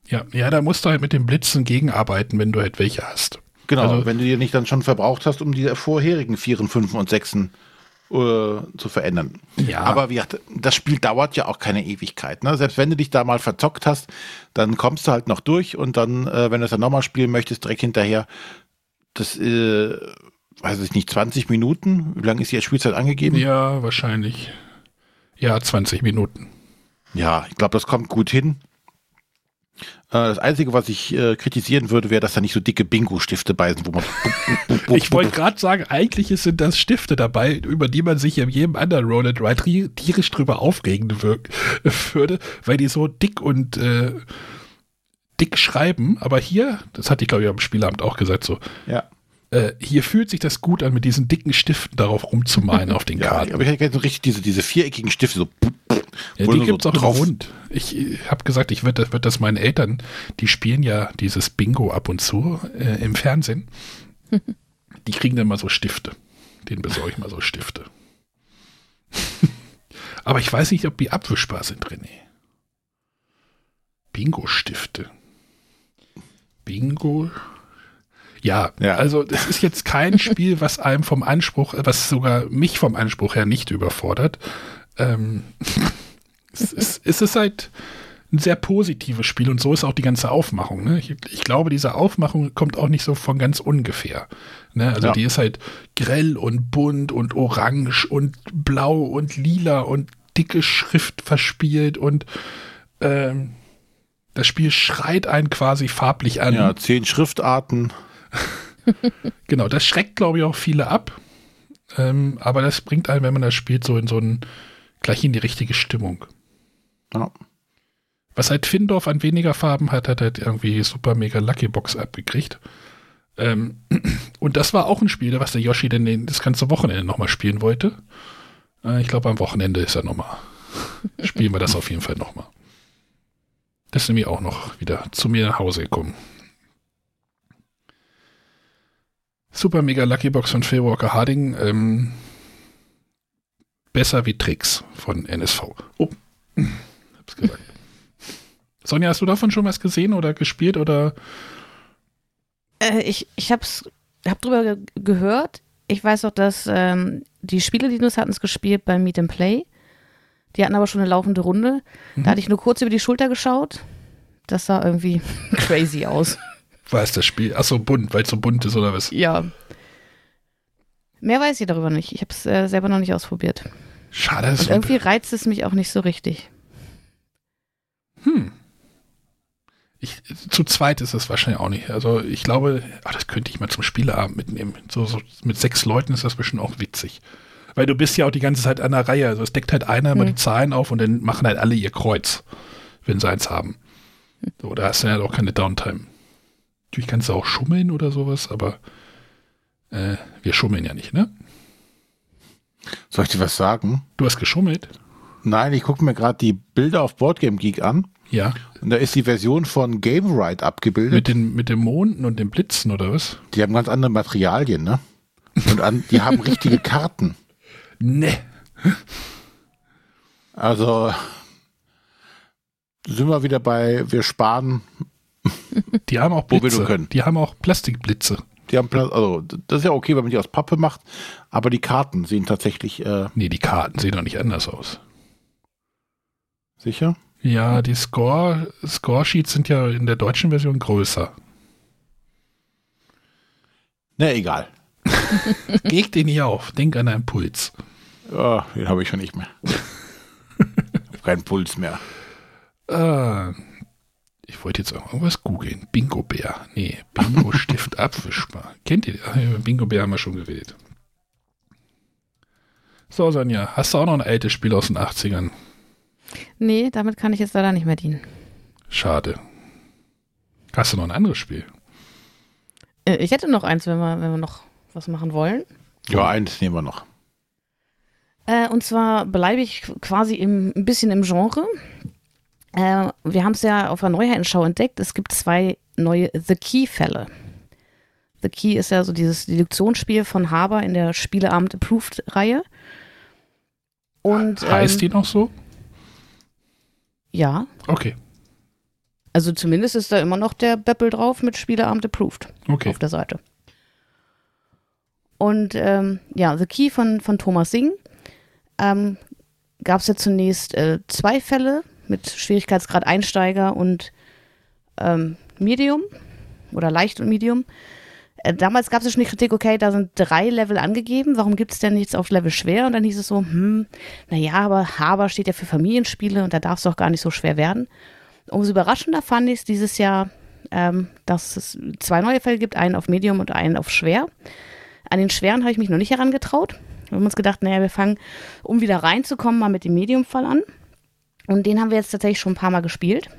Ja, ja, da musst du halt mit den Blitzen gegenarbeiten, wenn du halt welche hast. Genau, also, wenn du die nicht dann schon verbraucht hast, um die vorherigen Vieren, Fünfen und Sechsen äh, zu verändern. Ja. Aber wie gesagt, das Spiel dauert ja auch keine Ewigkeit. Ne? Selbst wenn du dich da mal verzockt hast, dann kommst du halt noch durch und dann, äh, wenn du es dann nochmal spielen möchtest, direkt hinterher, das, äh, weiß ich nicht, 20 Minuten? Wie lange ist die Spielzeit angegeben? Ja, wahrscheinlich. Ja, 20 Minuten. Ja, ich glaube, das kommt gut hin. Äh, Das Einzige, was ich äh, kritisieren würde, wäre, dass da nicht so dicke Bingo-Stifte bei sind, wo man. Ich wollte gerade sagen, eigentlich sind das Stifte dabei, über die man sich in jedem anderen Roll and Ride ri- tierisch drüber aufregen würde, weil die so dick und äh, dick schreiben. Aber hier, das hatte ich glaube ich am Spielamt auch gesagt, so, Ja. Äh, hier fühlt sich das gut an, mit diesen dicken Stiften darauf rumzumalen auf den ja Karten. aber ich hätte gerne so richtig diese, diese viereckigen Stifte, so. Ja, die du gibt's auch drauf- Rund. Ich habe gesagt, ich würde würd das meinen Eltern, die spielen ja dieses Bingo ab und zu äh, im Fernsehen. Die kriegen dann mal so Stifte. Den besorge ich mal so Stifte. Aber ich weiß nicht, ob die abwischbar sind, René. Bingo-Stifte. Bingo. Ja, Ja. also das ist jetzt kein Spiel, was einem vom Anspruch, was sogar mich vom Anspruch her nicht überfordert. Ähm, es, ist, es ist halt ein sehr positives Spiel und so ist auch die ganze Aufmachung. Ne? Ich, ich glaube, diese Aufmachung kommt auch nicht so von ganz ungefähr. Ne? Also Ja. die ist halt grell und bunt und orange und blau und lila und dicke Schrift verspielt und ähm, das Spiel schreit einen quasi farblich an. Ja, zehn Schriftarten. Genau, das schreckt, glaube ich, auch viele ab. Ähm, aber das bringt einen, wenn man das spielt, so in so ein, gleich in die richtige Stimmung. Ja. Was halt Findorf an weniger Farben hat, hat halt irgendwie Super Mega Lucky Box abgekriegt. Ähm, und das war auch ein Spiel, was der Yoshi denn den, das ganze Wochenende nochmal spielen wollte. Äh, ich glaube, am Wochenende ist er nochmal. Spielen wir das auf jeden Fall nochmal. Das ist nämlich auch noch wieder zu mir nach Hause gekommen. Super Mega Lucky Box von Phil Walker Harding. Ähm, besser wie Tricks von NSV. Oh, hab's gesagt. Sonja, hast du davon schon was gesehen oder gespielt oder? Äh, ich ich habe hab drüber ge gehört. Ich weiß auch, dass ähm, die Spieledinos hatten es gespielt beim Meet and Play. Die hatten aber schon eine laufende Runde. Mhm. Da hatte ich nur kurz über die Schulter geschaut. Das sah irgendwie crazy aus. War es das Spiel? Achso, bunt, weil es so bunt ist oder was? Ja. Mehr weiß ich darüber nicht. Ich habe es äh, selber noch nicht ausprobiert. Schade, Und ist irgendwie reizt es mich auch nicht so richtig. hm. Ich, zu zweit ist es wahrscheinlich auch nicht. Also ich glaube, ach, das könnte ich mal zum Spieleabend mitnehmen. So, so mit sechs Leuten ist das bestimmt auch witzig. Weil du bist ja auch die ganze Zeit an der Reihe. Also es deckt halt einer immer Hm. die Zahlen auf und dann machen halt alle ihr Kreuz, wenn sie eins haben. So, da hast du ja auch keine Downtime. Natürlich kannst du auch schummeln oder sowas, aber äh, wir schummeln ja nicht, ne? Soll ich dir was sagen? Du hast geschummelt? Nein, ich gucke mir gerade die Bilder auf Boardgame Geek an. Ja. Und da ist die Version von Game Ride abgebildet. Mit den, mit den Monden und den Blitzen oder was? Die haben ganz andere Materialien, ne? Und an, die haben richtige Karten. Ne. Also sind wir wieder bei, wir sparen. Die haben auch Blitze. Die haben auch Plastikblitze. Die haben also das ist ja okay, wenn man die aus Pappe macht, aber die Karten sehen tatsächlich äh, Nee, die Karten sehen doch nicht anders aus. sicher. Ja, die Score, Score-Sheets sind ja in der deutschen Version größer. Na egal. Leg den nicht auf. Denk an deinen Puls. Ja, den habe ich schon nicht mehr. Keinen Puls mehr. Äh, ich wollte jetzt irgendwas googeln. Bingo-Bär. Nee, Bingo-Stift abwischbar. Kennt ihr? Ach, ja, Bingo-Bär haben wir schon gewählt. So, Sonja, hast du auch noch ein altes Spiel aus den 80ern? Nee, damit kann ich jetzt leider nicht mehr dienen. Schade. Hast du noch ein anderes Spiel? Äh, ich hätte noch eins, wenn wir, wenn wir noch was machen wollen. Ja, eins nehmen wir noch. Äh, und zwar bleibe ich quasi im, ein bisschen im Genre. Äh, wir haben es ja auf der Neuheitenschau entdeckt. Es gibt zwei neue The Key-Fälle. The Key ist ja so dieses Deduktionsspiel von Haber in der Spieleabend Approved-Reihe. Und heißt ähm, die noch so? Ja, Okay, also zumindest ist da immer noch der Beppel drauf mit Spieleabend Approved. okay. auf der Seite. Und ähm, ja, The Key von, von Thomas Singh. ähm, gab es ja zunächst äh, zwei Fälle mit Schwierigkeitsgrad Einsteiger und ähm, Medium oder leicht und Medium. Äh, damals gab es schon die Kritik, okay, da sind drei Level angegeben, warum gibt es denn nichts auf Level schwer? Und dann hieß es so, hm, naja, aber Haber steht ja für Familienspiele und da darf es doch gar nicht so schwer werden. Umso überraschender fand ich es dieses Jahr, ähm, dass es zwei neue Fälle gibt, einen auf Medium und einen auf schwer. An den schweren habe ich mich noch nicht herangetraut. Wir haben uns gedacht, naja, wir fangen, um wieder reinzukommen, mal mit dem Medium-Fall an. Und den haben wir jetzt tatsächlich schon ein paar Mal gespielt.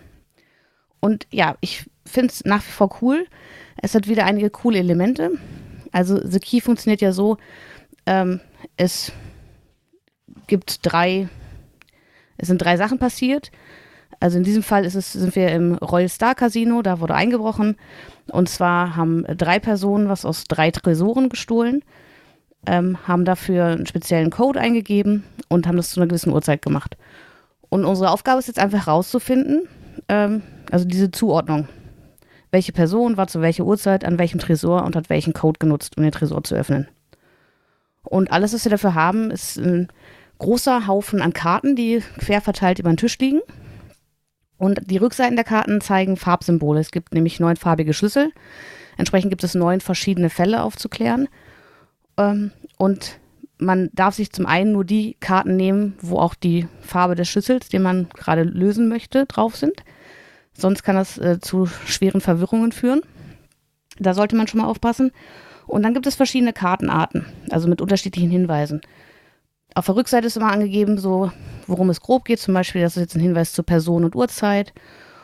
Und ja, ich finde es nach wie vor cool. Es hat wieder einige coole Elemente. Also The Key funktioniert ja so, ähm, es gibt drei, es sind drei Sachen passiert. Also in diesem Fall es, sind wir im Royal Star Casino, da wurde eingebrochen. Und zwar haben drei Personen was aus drei Tresoren gestohlen, ähm, haben dafür einen speziellen Code eingegeben und haben das zu einer gewissen Uhrzeit gemacht. Und unsere Aufgabe ist jetzt einfach herauszufinden, ähm, also diese Zuordnung. Welche Person war zu welcher Uhrzeit an welchem Tresor und hat welchen Code genutzt, um den Tresor zu öffnen. Und alles, was wir dafür haben, ist ein großer Haufen an Karten, die quer verteilt über den Tisch liegen. Und die Rückseiten der Karten zeigen Farbsymbole. Es gibt nämlich neun farbige Schlüssel. Entsprechend gibt es neun verschiedene Fälle aufzuklären. Ähm, und man darf sich zum einen nur die Karten nehmen, wo auch die Farbe des Schlüssels, den man gerade lösen möchte, drauf sind. Sonst kann das äh, zu schweren Verwirrungen führen. Da sollte man schon mal aufpassen. Und dann gibt es verschiedene Kartenarten, also mit unterschiedlichen Hinweisen. Auf der Rückseite ist immer angegeben, so worum es grob geht. Zum Beispiel, das ist jetzt ein Hinweis zur Person und Uhrzeit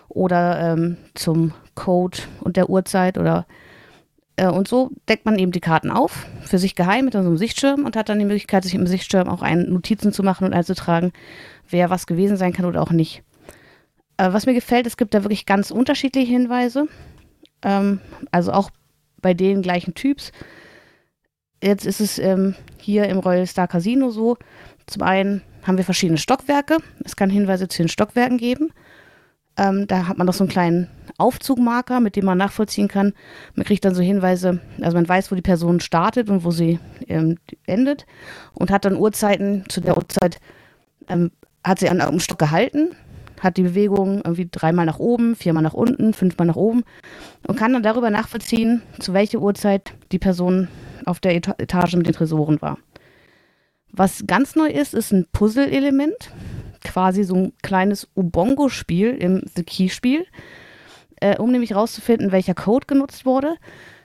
oder ähm, zum Code und der Uhrzeit oder und so deckt man eben die Karten auf, für sich geheim mit einem Sichtschirm und hat dann die Möglichkeit, sich im Sichtschirm auch ein Notizen zu machen und einzutragen, wer was gewesen sein kann oder auch nicht. Äh, was mir gefällt, es gibt da wirklich ganz unterschiedliche Hinweise. Ähm, also auch bei den gleichen Typs. Jetzt ist es ähm, hier im Royal Star Casino so. Zum einen haben wir verschiedene Stockwerke. Es kann Hinweise zu den Stockwerken geben. Ähm, da hat man noch so einen kleinen Aufzugmarker, mit dem man nachvollziehen kann. Man kriegt dann so Hinweise, also man weiß, wo die Person startet und wo sie ähm, endet und hat dann Uhrzeiten. Zu der Uhrzeit ähm, hat sie an einem Stock gehalten, hat die Bewegung irgendwie dreimal nach oben, viermal nach unten, fünfmal nach oben und kann dann darüber nachvollziehen, zu welcher Uhrzeit die Person auf der Etage mit den Tresoren war. Was ganz neu ist, ist ein Puzzle-Element, quasi so ein kleines Ubongo-Spiel im The Key-Spiel. Äh, um nämlich herauszufinden, welcher Code genutzt wurde,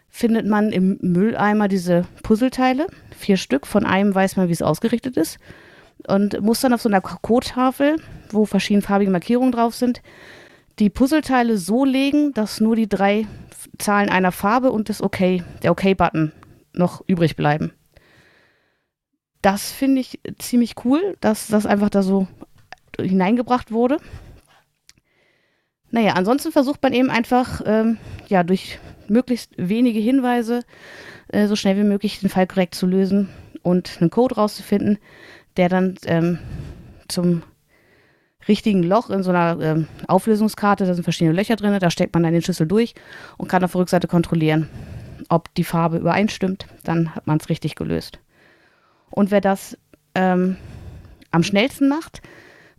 findet man im Mülleimer diese Puzzleteile, vier Stück. Von einem weiß man, wie es ausgerichtet ist. Und muss dann auf so einer Codetafel, wo verschiedenfarbige Markierungen drauf sind, die Puzzleteile so legen, dass nur die drei Zahlen einer Farbe und das OK, der OK-Button noch übrig bleiben. Das finde ich ziemlich cool, dass das einfach da so hineingebracht wurde. Naja, ansonsten versucht man eben einfach, ähm, ja, durch möglichst wenige Hinweise äh, so schnell wie möglich den Fall korrekt zu lösen und einen Code rauszufinden, der dann ähm, zum richtigen Loch in so einer ähm, Auflösungskarte, da sind verschiedene Löcher drin, da steckt man dann den Schlüssel durch und kann auf der Rückseite kontrollieren, ob die Farbe übereinstimmt, dann hat man es richtig gelöst. Und wer das ähm, am schnellsten macht,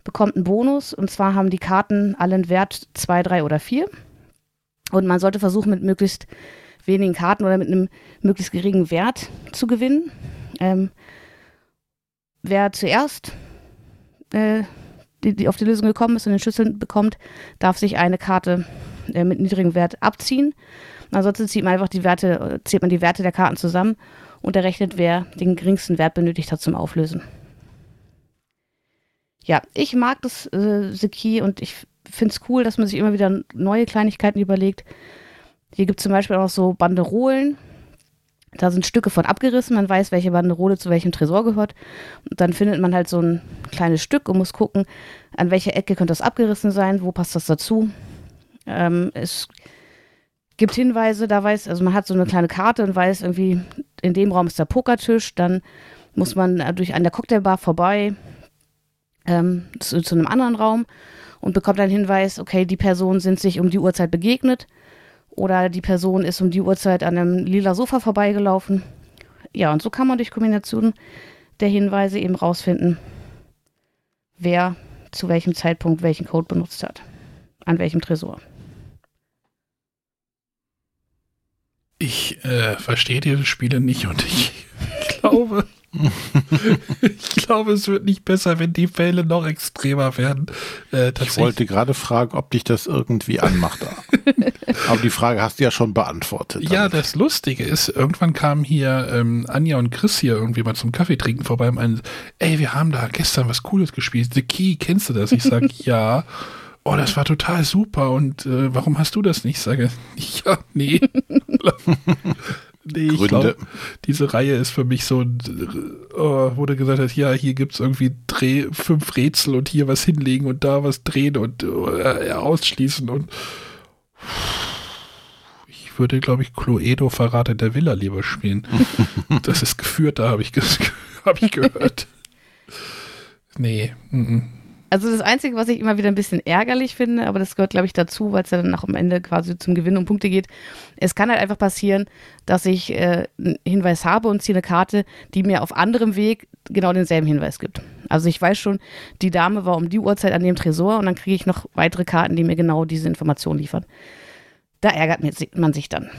bekommt einen Bonus. Und zwar haben die Karten alle einen Wert 2, 3 oder 4. Und man sollte versuchen, mit möglichst wenigen Karten oder mit einem möglichst geringen Wert zu gewinnen. Ähm, wer zuerst äh, die, die auf die Lösung gekommen ist und den Schlüssel bekommt, darf sich eine Karte äh, mit niedrigem Wert abziehen. Ansonsten zieht man einfach die Werte, zählt man die Werte der Karten zusammen und errechnet, wer den geringsten Wert benötigt hat zum Auflösen. Ja, ich mag das äh, Seki und ich finde es cool, dass man sich immer wieder neue Kleinigkeiten überlegt. Hier gibt es zum Beispiel auch so Banderolen. Da sind Stücke von abgerissen. Man weiß, welche Banderole zu welchem Tresor gehört. Und dann findet man halt so ein kleines Stück und muss gucken, an welcher Ecke könnte das abgerissen sein, wo passt das dazu. Ähm, es gibt Hinweise, da weiß, also man hat so eine kleine Karte und weiß irgendwie, in dem Raum ist der Pokertisch, dann muss man äh, durch an der Cocktailbar vorbei ähm, zu, zu einem anderen Raum und bekommt einen Hinweis, okay, die Personen sind sich um die Uhrzeit begegnet oder die Person ist um die Uhrzeit an einem lila Sofa vorbeigelaufen. Ja, und so kann man durch Kombination der Hinweise eben rausfinden, wer zu welchem Zeitpunkt welchen Code benutzt hat. An welchem Tresor. Ich äh, verstehe diese Spiele nicht und ich glaube, ich glaube, es wird nicht besser, wenn die Fälle noch extremer werden. Äh, ich wollte gerade fragen, ob dich das irgendwie anmacht. Aber die Frage hast du ja schon beantwortet. Damit. Ja, das Lustige ist, irgendwann kamen hier ähm, Anja und Chris hier irgendwie mal zum Kaffee trinken vorbei und meinen, ey, wir haben da gestern was Cooles gespielt. The Key, kennst du das? Ich sage, ja oh, das war total super und äh, warum hast du das nicht? Ich sage, ja, nee. Nee, ich glaube, diese Reihe ist für mich so, oh, wo du gesagt hast, ja, hier gibt es irgendwie Dreh, fünf Rätsel und hier was hinlegen und da was drehen und äh, ausschließen und ich würde, glaube ich, Cluedo Verrate der Villa lieber spielen. das ist geführt, da habe ich, hab ich gehört. Nee, -mm. Also das Einzige, was ich immer wieder ein bisschen ärgerlich finde, aber das gehört, glaube ich, dazu, weil es ja dann auch am Ende quasi zum Gewinn um Punkte geht. Es kann halt einfach passieren, dass ich äh, einen Hinweis habe und ziehe eine Karte, die mir auf anderem Weg genau denselben Hinweis gibt. Also ich weiß schon, die Dame war um die Uhrzeit an dem Tresor und dann kriege ich noch weitere Karten, die mir genau diese Information liefern. Da ärgert man sich dann.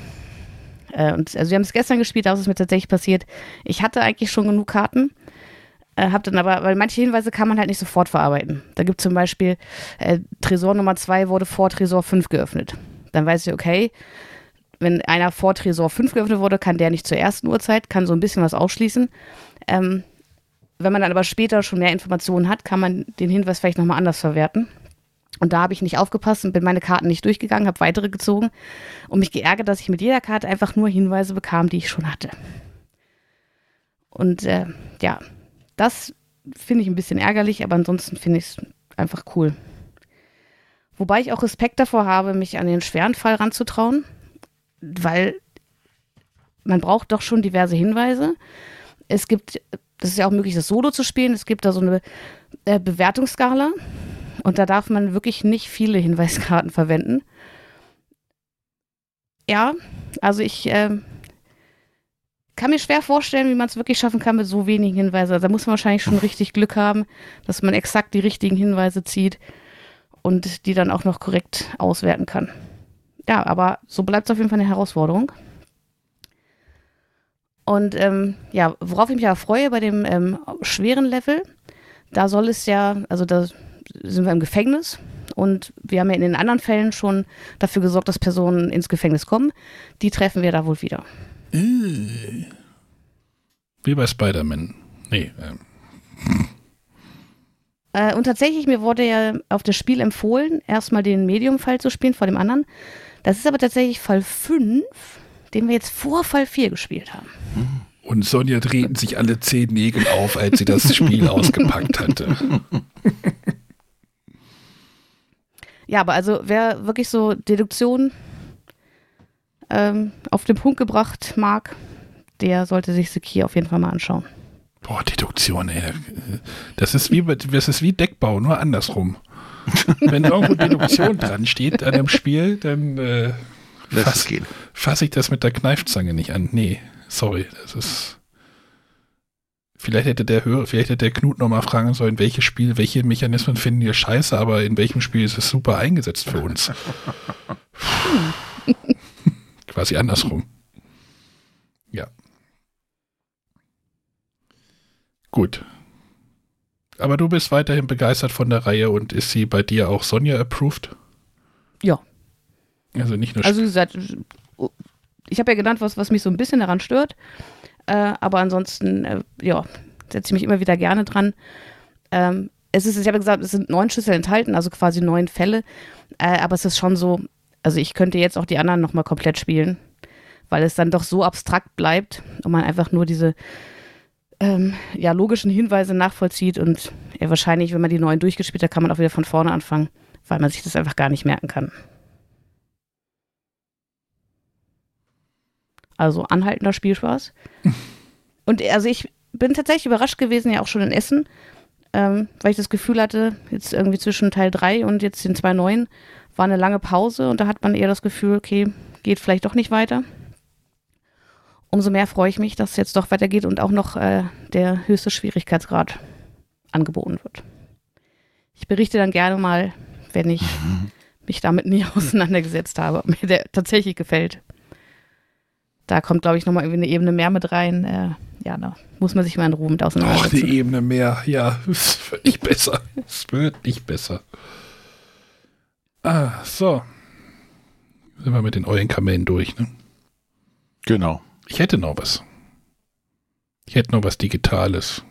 Äh, und also wir haben es gestern gespielt, da ist es mir tatsächlich passiert. Ich hatte eigentlich schon genug Karten äh, hab dann aber, weil manche Hinweise kann man halt nicht sofort verarbeiten. Da gibt es zum Beispiel, äh, Tresor Nummer 2 wurde vor Tresor 5 geöffnet. Dann weiß ich, okay, wenn einer vor Tresor 5 geöffnet wurde, kann der nicht zur ersten Uhrzeit, kann so ein bisschen was ausschließen. Ähm, wenn man dann aber später schon mehr Informationen hat, kann man den Hinweis vielleicht nochmal anders verwerten. Und da habe ich nicht aufgepasst und bin meine Karten nicht durchgegangen, habe weitere gezogen und mich geärgert, dass ich mit jeder Karte einfach nur Hinweise bekam, die ich schon hatte. Und äh, ja, das finde ich ein bisschen ärgerlich, aber ansonsten finde ich es einfach cool. Wobei ich auch Respekt davor habe, mich an den schweren Fall ranzutrauen, weil man braucht doch schon diverse Hinweise. Es gibt, das ist ja auch möglich, das Solo zu spielen. Es gibt da so eine äh, Bewertungsskala und da darf man wirklich nicht viele Hinweiskarten verwenden. Ja, also ich äh, kann mir schwer vorstellen, wie man es wirklich schaffen kann mit so wenigen Hinweisen. Also da muss man wahrscheinlich schon richtig Glück haben, dass man exakt die richtigen Hinweise zieht und die dann auch noch korrekt auswerten kann. Ja, aber so bleibt es auf jeden Fall eine Herausforderung. Und ähm, ja, worauf ich mich aber freue bei dem ähm, schweren Level, da soll es ja, also da sind wir im Gefängnis und wir haben ja in den anderen Fällen schon dafür gesorgt, dass Personen ins Gefängnis kommen. Die treffen wir da wohl wieder. Äh. Wie bei Spider-Man. Nee. Ähm. Äh, und tatsächlich, mir wurde ja auf das Spiel empfohlen, erstmal den Medium-Fall zu spielen vor dem anderen. Das ist aber tatsächlich Fall 5, den wir jetzt vor Fall 4 gespielt haben. Und Sonja drehten sich alle zehn Nägel auf, als sie das Spiel ausgepackt hatte. Ja, aber also wer wirklich so Deduktion ähm, auf den Punkt gebracht mag, der sollte sich Sekir auf jeden Fall mal anschauen. Boah, Deduktion, ey. Das ist wie, das ist wie Deckbau, nur andersrum. Wenn irgendwo Deduktion dran steht an einem Spiel, dann äh, fasse fass ich das mit der Kneifzange nicht an. Nee, sorry, das ist. Vielleicht hätte der Hörer, vielleicht hätte der Knut nochmal fragen sollen, welches Spiel, welche Mechanismen finden ihr scheiße, aber in welchem Spiel ist es super eingesetzt für uns. Quasi andersrum. Ja. Gut. Aber du bist weiterhin begeistert von der Reihe und ist sie bei dir auch Sonja approved? Ja. Also nicht nur. Also wie gesagt, ich habe ja genannt, was, was mich so ein bisschen daran stört. Äh, aber ansonsten, äh, ja, setze ich mich immer wieder gerne dran. Ähm, es ist, ich habe gesagt, es sind neun Schlüssel enthalten, also quasi neun Fälle. Äh, aber es ist schon so, also ich könnte jetzt auch die anderen nochmal komplett spielen, weil es dann doch so abstrakt bleibt und man einfach nur diese ähm, ja, logischen Hinweise nachvollzieht und ja, wahrscheinlich, wenn man die neuen durchgespielt hat, kann man auch wieder von vorne anfangen, weil man sich das einfach gar nicht merken kann. Also anhaltender Spielspaß. und also ich bin tatsächlich überrascht gewesen, ja auch schon in Essen, ähm, weil ich das Gefühl hatte, jetzt irgendwie zwischen Teil 3 und jetzt den zwei neuen, war eine lange Pause und da hat man eher das Gefühl, okay, geht vielleicht doch nicht weiter. Umso mehr freue ich mich, dass es jetzt doch weitergeht und auch noch äh, der höchste Schwierigkeitsgrad angeboten wird. Ich berichte dann gerne mal, wenn ich mich damit nie auseinandergesetzt habe, ob mir der tatsächlich gefällt. Da kommt, glaube ich, nochmal irgendwie eine Ebene mehr mit rein. Äh, da muss man sich mal in Ruhe mit auseinandersetzen. die Ebene mehr. Ja, es wird nicht besser. Es wird nicht besser. Ah, so. Sind wir mit den Eulenkamellen durch, ne? Genau. Ich hätte noch was. Ich hätte noch was Digitales.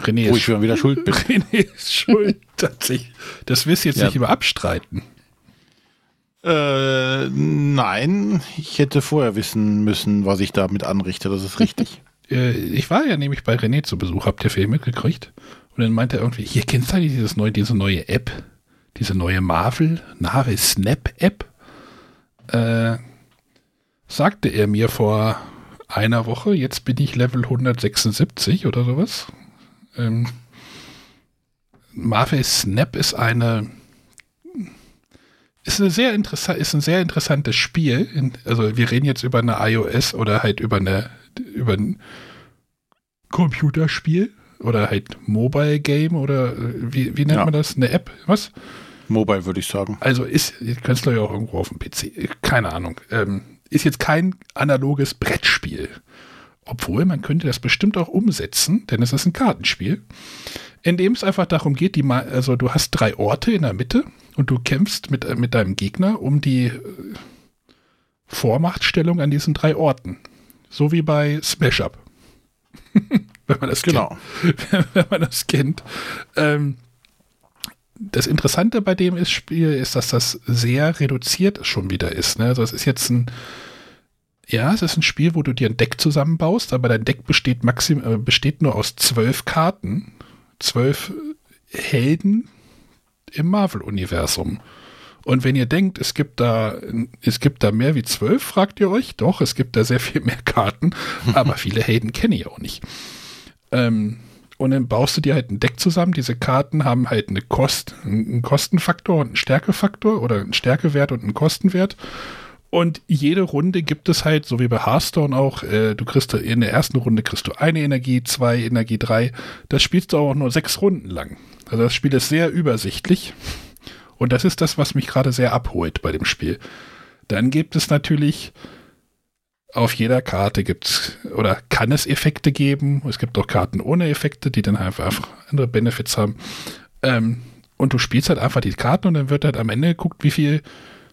René Wo ist, ich schon wieder schuld bin. René ist schuld, tatsächlich. Das wirst du jetzt Ja. nicht immer abstreiten. Äh, nein, ich hätte vorher wissen müssen, was ich damit anrichte. Das ist richtig. Äh, ich war ja nämlich bei René zu Besuch, habt ihr Film mitgekriegt? Und dann meinte er irgendwie, hier kennst du eigentlich dieses neue, diese neue App, diese neue Marvel, Marvel Snap App? Äh, sagte er mir vor einer Woche, jetzt bin ich Level 176 oder sowas. Ähm, Marvel Snap ist eine ist eine sehr interessant, ist ein sehr interessantes Spiel. Also wir reden jetzt über eine iOS oder halt über eine über ein Computerspiel oder halt Mobile Game oder äh, wie, wie nennt Ja. man das? Eine App? Was? Mobile würde ich sagen. Also ist, ihr könnt es ja auch irgendwo auf dem PC, keine Ahnung. Ähm, ist jetzt kein analoges Brettspiel. Obwohl, man könnte das bestimmt auch umsetzen, denn es ist ein Kartenspiel, in dem es einfach darum geht, die Ma also du hast drei Orte in der Mitte und du kämpfst mit, äh, mit deinem Gegner um die äh, Vormachtstellung an diesen drei Orten. So wie bei Smash Up. Wenn man das Genau. kennt. Wenn man das kennt. Ähm, das Interessante bei dem ist, Spiel ist, dass das sehr reduziert schon wieder ist. Ne? Also es ist jetzt ein, ja, es ist ein Spiel, wo du dir ein Deck zusammenbaust, aber dein Deck besteht maxim, äh, besteht nur aus zwölf Karten, zwölf Helden im Marvel-Universum. Und wenn ihr denkt, es gibt da, es gibt da mehr wie zwölf, fragt ihr euch, doch, es gibt da sehr viel mehr Karten, aber viele Helden kenne ich auch nicht. Ähm, und dann baust du dir halt ein Deck zusammen. Diese Karten haben halt eine Kost, einen Kostenfaktor und einen Stärkefaktor oder einen Stärkewert und einen Kostenwert. Und jede Runde gibt es halt, so wie bei Hearthstone auch, äh, du kriegst in der ersten Runde kriegst du eine Energie, zwei Energie, drei. Das spielst du auch nur sechs Runden lang. Also das Spiel ist sehr übersichtlich. Und das ist das, was mich gerade sehr abholt bei dem Spiel. Dann gibt es natürlich auf jeder Karte gibt's oder kann es Effekte geben. Es gibt auch Karten ohne Effekte, die dann einfach, einfach andere Benefits haben. Ähm, und du spielst halt einfach die Karten und dann wird halt am Ende geguckt, wie viel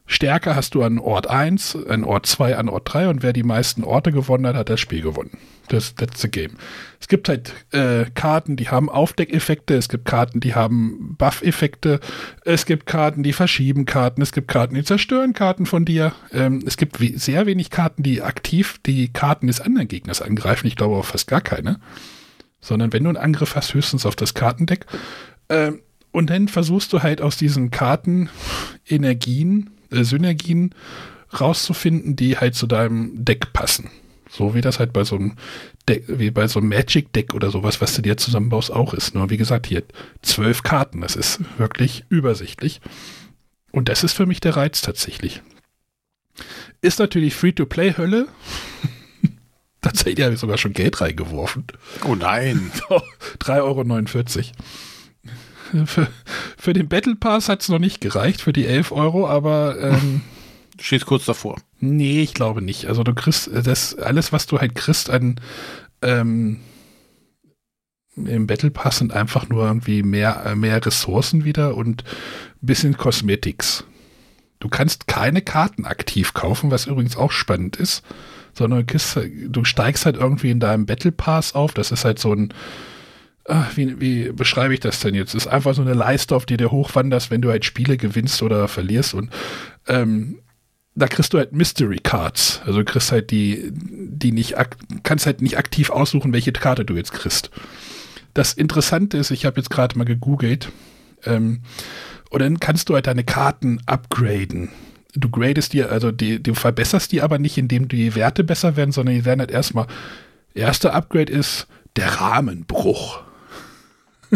Stärke hast du an Ort 1, an Ort 2, an Ort 3 und wer die meisten Orte gewonnen hat, hat das Spiel gewonnen. Das, the game. Es gibt halt äh, Karten, die haben Aufdeckeffekte, es gibt Karten, die haben Buff-Effekte, es gibt Karten, die verschieben Karten, es gibt Karten, die zerstören Karten von dir. Ähm, es gibt we sehr wenig Karten, die aktiv die Karten des anderen Gegners angreifen. Ich glaube auch fast gar keine. Sondern wenn du einen Angriff hast, höchstens auf das Kartendeck. Ähm, und dann versuchst du halt aus diesen Karten Energien, Synergien rauszufinden, die halt zu deinem Deck passen. So wie das halt bei so einem Deck, wie bei so einem Magic Deck oder sowas, was du dir zusammenbaust, auch ist. Nur wie gesagt, hier zwölf Karten. Das ist wirklich übersichtlich. Und das ist für mich der Reiz tatsächlich. Ist natürlich Free-to-Play-Hölle. Tatsächlich habe ich sogar schon Geld reingeworfen. Oh nein. 3,49 Euro. Für, für den Battle Pass hat es noch nicht gereicht, für die 11 Euro, aber ähm, Du stehst kurz davor. nee, ich glaube nicht. Also du kriegst das, alles, was du halt kriegst an ähm, im Battle Pass sind einfach nur irgendwie mehr, äh, mehr Ressourcen wieder und ein bisschen Cosmetics. Du kannst keine Karten aktiv kaufen, was übrigens auch spannend ist, sondern du, kriegst, du steigst halt irgendwie in deinem Battle Pass auf. Das ist halt so ein, ah, wie, wie beschreibe ich das denn jetzt? Ist einfach so eine Leiste, auf die du hochwanderst, wenn du halt Spiele gewinnst oder verlierst und ähm, da kriegst du halt Mystery Cards. Also du kriegst halt die, die nicht, kannst halt nicht aktiv aussuchen, welche Karte du jetzt kriegst. Das Interessante ist, ich habe jetzt gerade mal gegoogelt, ähm, und dann kannst du halt deine Karten upgraden. Du gradest die, also die, du verbesserst die aber nicht, indem die Werte besser werden, sondern die werden halt erstmal, erster Upgrade ist der Rahmenbruch.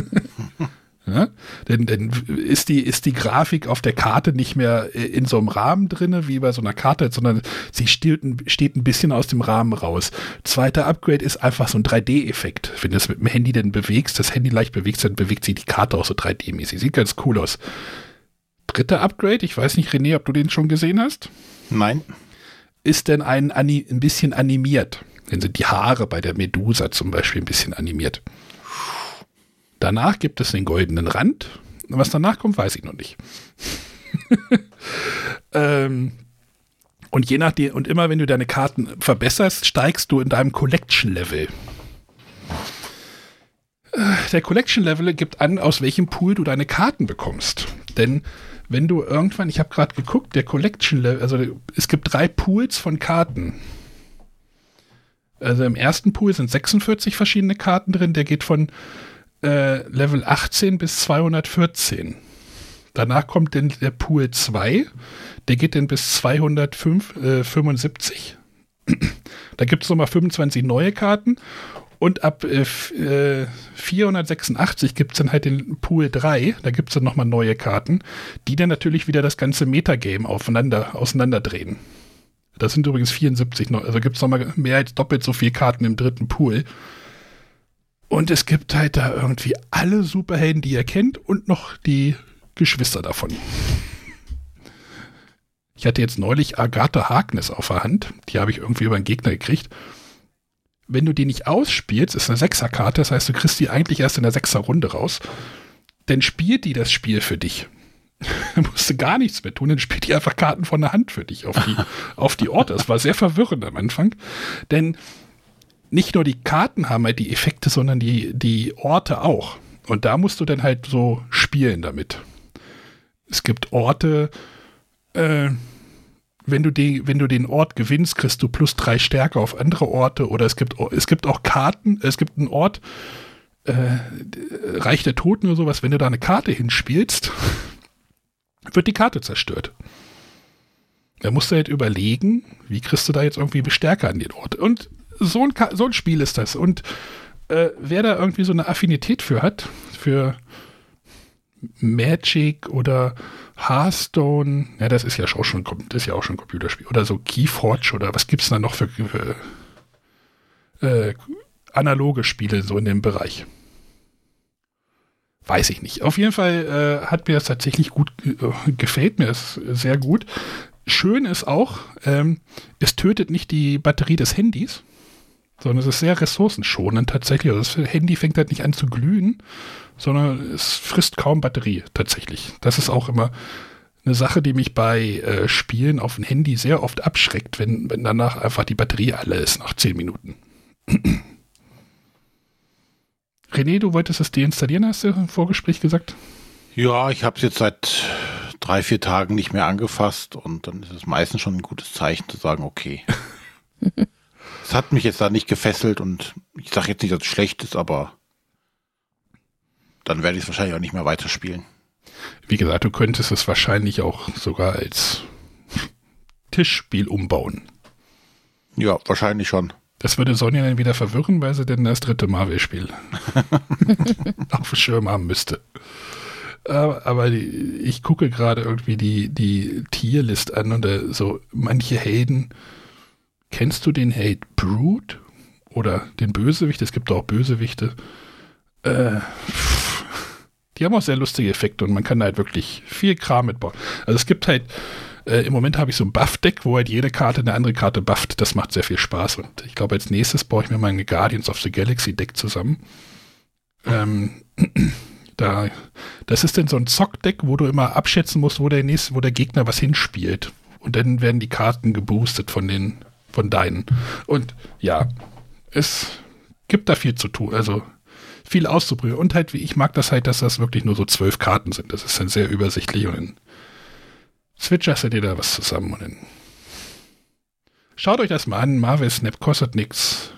Ja? Denn, denn ist, die, ist die Grafik auf der Karte nicht mehr äh, in so einem Rahmen drinne wie bei so einer Karte, sondern sie steht, ein- steht ein bisschen aus dem Rahmen raus. Zweiter Upgrade ist einfach so ein 3D-Effekt. Wenn du es mit dem Handy dann bewegst, das Handy leicht bewegst, dann bewegt sich die Karte auch so 3D-mäßig. Sieht ganz cool aus. Dritter Upgrade, ich weiß nicht, René, ob du den schon gesehen hast, Nein. ist denn ein, ein bisschen animiert. Dann sind die Haare bei der Medusa zum Beispiel ein bisschen animiert. Danach gibt es den goldenen Rand. Was danach kommt, weiß ich noch nicht. ähm, und je nachdem, und immer wenn du deine Karten verbesserst, steigst du in deinem Collection-Level. Äh, Der Collection-Level gibt an, aus welchem Pool du deine Karten bekommst. Denn wenn du irgendwann, ich habe gerade geguckt, der Collection-Level, also es gibt drei Pools von Karten. Also im ersten Pool sind 46 verschiedene Karten drin, der geht von äh, Level 18 bis 214. Danach kommt dann der Pool 2, der geht dann bis 275. da gibt es nochmal 25 neue Karten und ab äh, äh, 486 gibt es dann halt den Pool 3, da gibt es dann nochmal neue Karten, die dann natürlich wieder das ganze Metagame aufeinander, auseinanderdrehen. Das sind übrigens 74 noch, also gibt es nochmal mehr als doppelt so viele Karten im dritten Pool. Und es gibt halt da irgendwie alle Superhelden, die ihr kennt und noch die Geschwister davon. Ich hatte jetzt neulich Agatha Harkness auf der Hand. Die habe ich irgendwie über einen Gegner gekriegt. Wenn du die nicht ausspielst, ist eine Sechserkarte, das heißt, du kriegst die eigentlich erst in der Sechser-Runde raus. Dann spielt die das Spiel für dich. Da musst du gar nichts mehr tun, dann spielt die einfach Karten von der Hand für dich auf die, auf die Orte. Das war sehr verwirrend am Anfang. Denn nicht nur die Karten haben halt die Effekte, sondern die, die Orte auch. Und da musst du dann halt so spielen damit. Es gibt Orte, äh, wenn du, die, wenn du den Ort gewinnst, kriegst du plus drei Stärke auf andere Orte. Oder es gibt, es gibt auch Karten, es gibt einen Ort, äh, Reich der Toten oder sowas, wenn du da eine Karte hinspielst, wird die Karte zerstört. Da musst du halt überlegen, wie kriegst du da jetzt irgendwie Bestärker an den Ort. Und so ein, so ein Spiel ist das. Und äh, wer da irgendwie so eine Affinität für hat, für Magic oder Hearthstone, ja, das ist ja auch schon, das ist ja auch schon ein Computerspiel. Oder so Keyforge oder was gibt es da noch für, für äh, analoge Spiele so in dem Bereich? Weiß ich nicht. Auf jeden Fall äh, hat mir das tatsächlich gut äh, gefällt mir es sehr gut. Schön ist auch, ähm, es tötet nicht die Batterie des Handys, sondern es ist sehr ressourcenschonend tatsächlich. Also das Handy fängt halt nicht an zu glühen, sondern es frisst kaum Batterie tatsächlich. Das ist auch immer eine Sache, die mich bei äh, Spielen auf dem Handy sehr oft abschreckt, wenn, wenn danach einfach die Batterie alle ist nach 10 Minuten. René, du wolltest es deinstallieren, hast du im Vorgespräch gesagt? Ja, ich habe es jetzt seit drei, vier Tagen nicht mehr angefasst und dann ist es meistens schon ein gutes Zeichen zu sagen, okay. Es hat mich jetzt da nicht gefesselt und ich sage jetzt nicht, dass es schlecht ist, aber dann werde ich es wahrscheinlich auch nicht mehr weiterspielen. Wie gesagt, du könntest es wahrscheinlich auch sogar als Tischspiel umbauen. Ja, wahrscheinlich schon. Das würde Sonja dann wieder verwirren, weil sie denn das dritte Marvel-Spiel auf dem Schirm haben müsste. Aber, aber die, ich gucke gerade irgendwie die, die Tierlist an und da so manche Helden. Kennst du den Held Brute? Oder den Bösewicht? Es gibt auch Bösewichte. Äh, die haben auch sehr lustige Effekte und man kann da halt wirklich viel Kram mitbauen. Also es gibt halt äh, Im Moment habe ich so ein Buff-Deck, wo halt jede Karte eine andere Karte bufft. Das macht sehr viel Spaß. Und ich glaube, als nächstes baue ich mir meine Guardians of the Galaxy Deck zusammen. Ähm, da, das ist dann so ein Zock-Deck, wo du immer abschätzen musst, wo der nächste, wo der Gegner was hinspielt. Und dann werden die Karten geboostet von den, von deinen. Und ja, es gibt da viel zu tun. Also viel auszuprobieren. Und halt, wie ich mag das halt, dass das wirklich nur so zwölf Karten sind. Das ist dann sehr übersichtlich und dann switcherst du dir da was zusammen und dann schaut euch das mal an. Marvel Snap kostet nichts.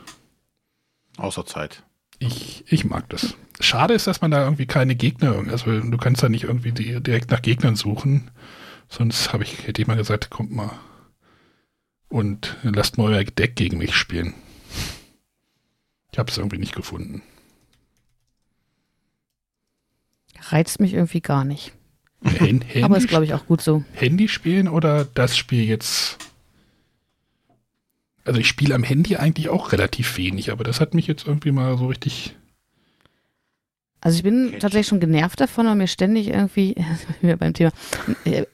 Außer Zeit. Ich, ich mag das. Schade ist, dass man da irgendwie keine Gegner, also du kannst da nicht irgendwie die, direkt nach Gegnern suchen. Sonst habe ich, hätte ich mal gesagt, kommt mal und lasst mal euer Deck gegen mich spielen. Ich habe es irgendwie nicht gefunden. Reizt mich irgendwie gar nicht. Hand, Handy, Aber ist, glaube ich, auch gut so. Handy spielen oder das Spiel jetzt? Also ich spiele am Handy eigentlich auch relativ wenig, aber das hat mich jetzt irgendwie mal so richtig. Also ich bin tatsächlich schon genervt davon, weil mir ständig irgendwie, wieder beim Thema, äh,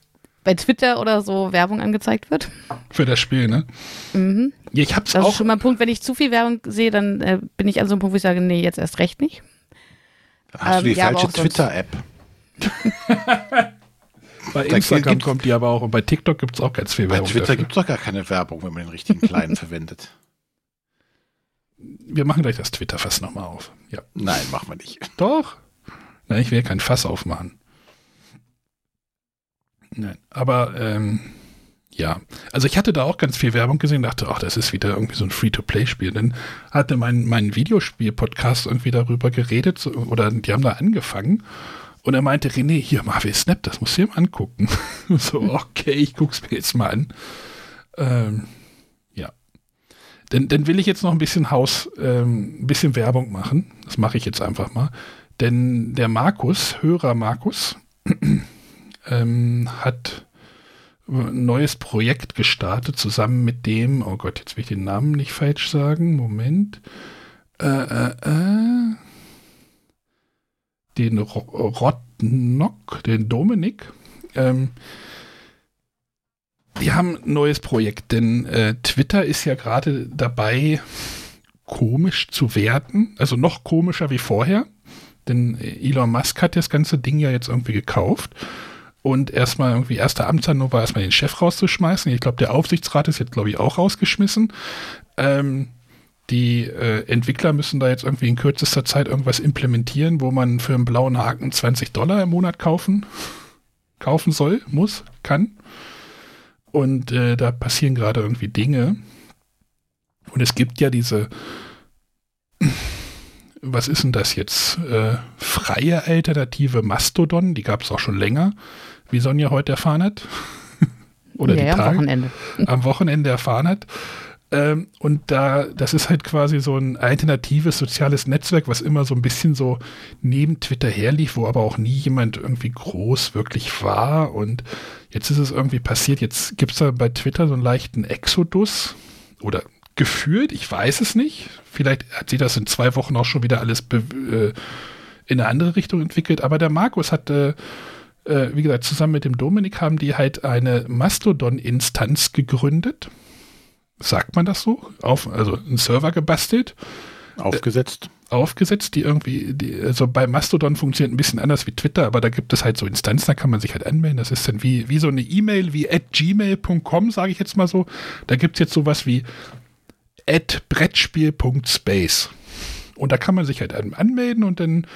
bei Twitter oder so Werbung angezeigt wird. Für das Spiel, ne? Mhm. Ja, ich hab's Das auch. ist schon mal ein Punkt, wenn ich zu viel Werbung sehe, dann äh, bin ich an so einem Punkt, wo ich sage, nee, jetzt erst recht nicht. Hast Ähm, du die ja, falsche Twitter-App. bei Instagram kommt die aber auch und bei TikTok gibt's auch ganz viel Bei Werbung. Twitter dafür. gibt es doch gar keine Werbung, wenn man den richtigen Kleinen verwendet. Wir machen gleich das Twitter-Fass nochmal auf. Ja. Nein, machen wir nicht. Doch. Nein, ich will kein Fass aufmachen. Nein, aber ähm, ja, also ich hatte da auch ganz viel Werbung gesehen, dachte, ach, das ist wieder irgendwie so ein Free-to-Play-Spiel. Dann hatte mein, mein Videospiel-Podcast irgendwie darüber geredet so, oder die haben da angefangen und er meinte, René, hier, Marvel Snap, das musst du dir mal angucken. so, okay, ich guck's mir jetzt mal an. Ähm, ja. Dann, dann will ich jetzt noch ein bisschen Haus, ähm, ein bisschen Werbung machen. Das mache ich jetzt einfach mal. Denn der Markus, Hörer Markus, ähm, hat ein neues Projekt gestartet, zusammen mit dem, oh Gott, jetzt will ich den Namen nicht falsch sagen, Moment. Äh, äh, äh, den Ro Rotnock, den Dominik. Ähm, die haben ein neues Projekt, denn äh, Twitter ist ja gerade dabei, komisch zu werden, also noch komischer wie vorher. Denn Elon Musk hat das ganze Ding ja jetzt irgendwie gekauft. Und erstmal irgendwie erster Amtshandlung war erstmal den Chef rauszuschmeißen. Ich glaube, der Aufsichtsrat ist jetzt, glaube ich, auch rausgeschmissen. Ähm, die äh, Entwickler müssen da jetzt irgendwie in kürzester Zeit irgendwas implementieren, wo man für einen blauen Haken 20 Dollar im Monat kaufen, kaufen soll, muss, kann. Und äh, da passieren gerade irgendwie Dinge. Und es gibt ja diese was ist denn das jetzt? Äh, freie Alternative Mastodon, die gab es auch schon länger, wie Sonja heute erfahren hat. Oder ja, die ja, am Tage Wochenende. am Wochenende erfahren hat. Ähm, und da, das ist halt quasi so ein alternatives soziales Netzwerk, was immer so ein bisschen so neben Twitter herlief, wo aber auch nie jemand irgendwie groß wirklich war. Und jetzt ist es irgendwie passiert. Jetzt gibt es da bei Twitter so einen leichten Exodus oder gefühlt, ich weiß es nicht. Vielleicht hat sich das in zwei Wochen auch schon wieder alles äh, in eine andere Richtung entwickelt. Aber der Markus hat, äh, äh, wie gesagt, zusammen mit dem Dominik haben die halt eine Mastodon-Instanz gegründet. Sagt man das so? Auf, also einen Server gebastelt Aufgesetzt. aufgesetzt, die irgendwie, die, also bei Mastodon funktioniert ein bisschen anders wie Twitter, aber da gibt es halt so Instanzen, da kann man sich halt anmelden. Das ist dann wie, wie so eine E-Mail, wie at gmail.com, sage ich jetzt mal so. Da gibt es jetzt sowas wie at brettspiel.space. Und da kann man sich halt an- anmelden und dann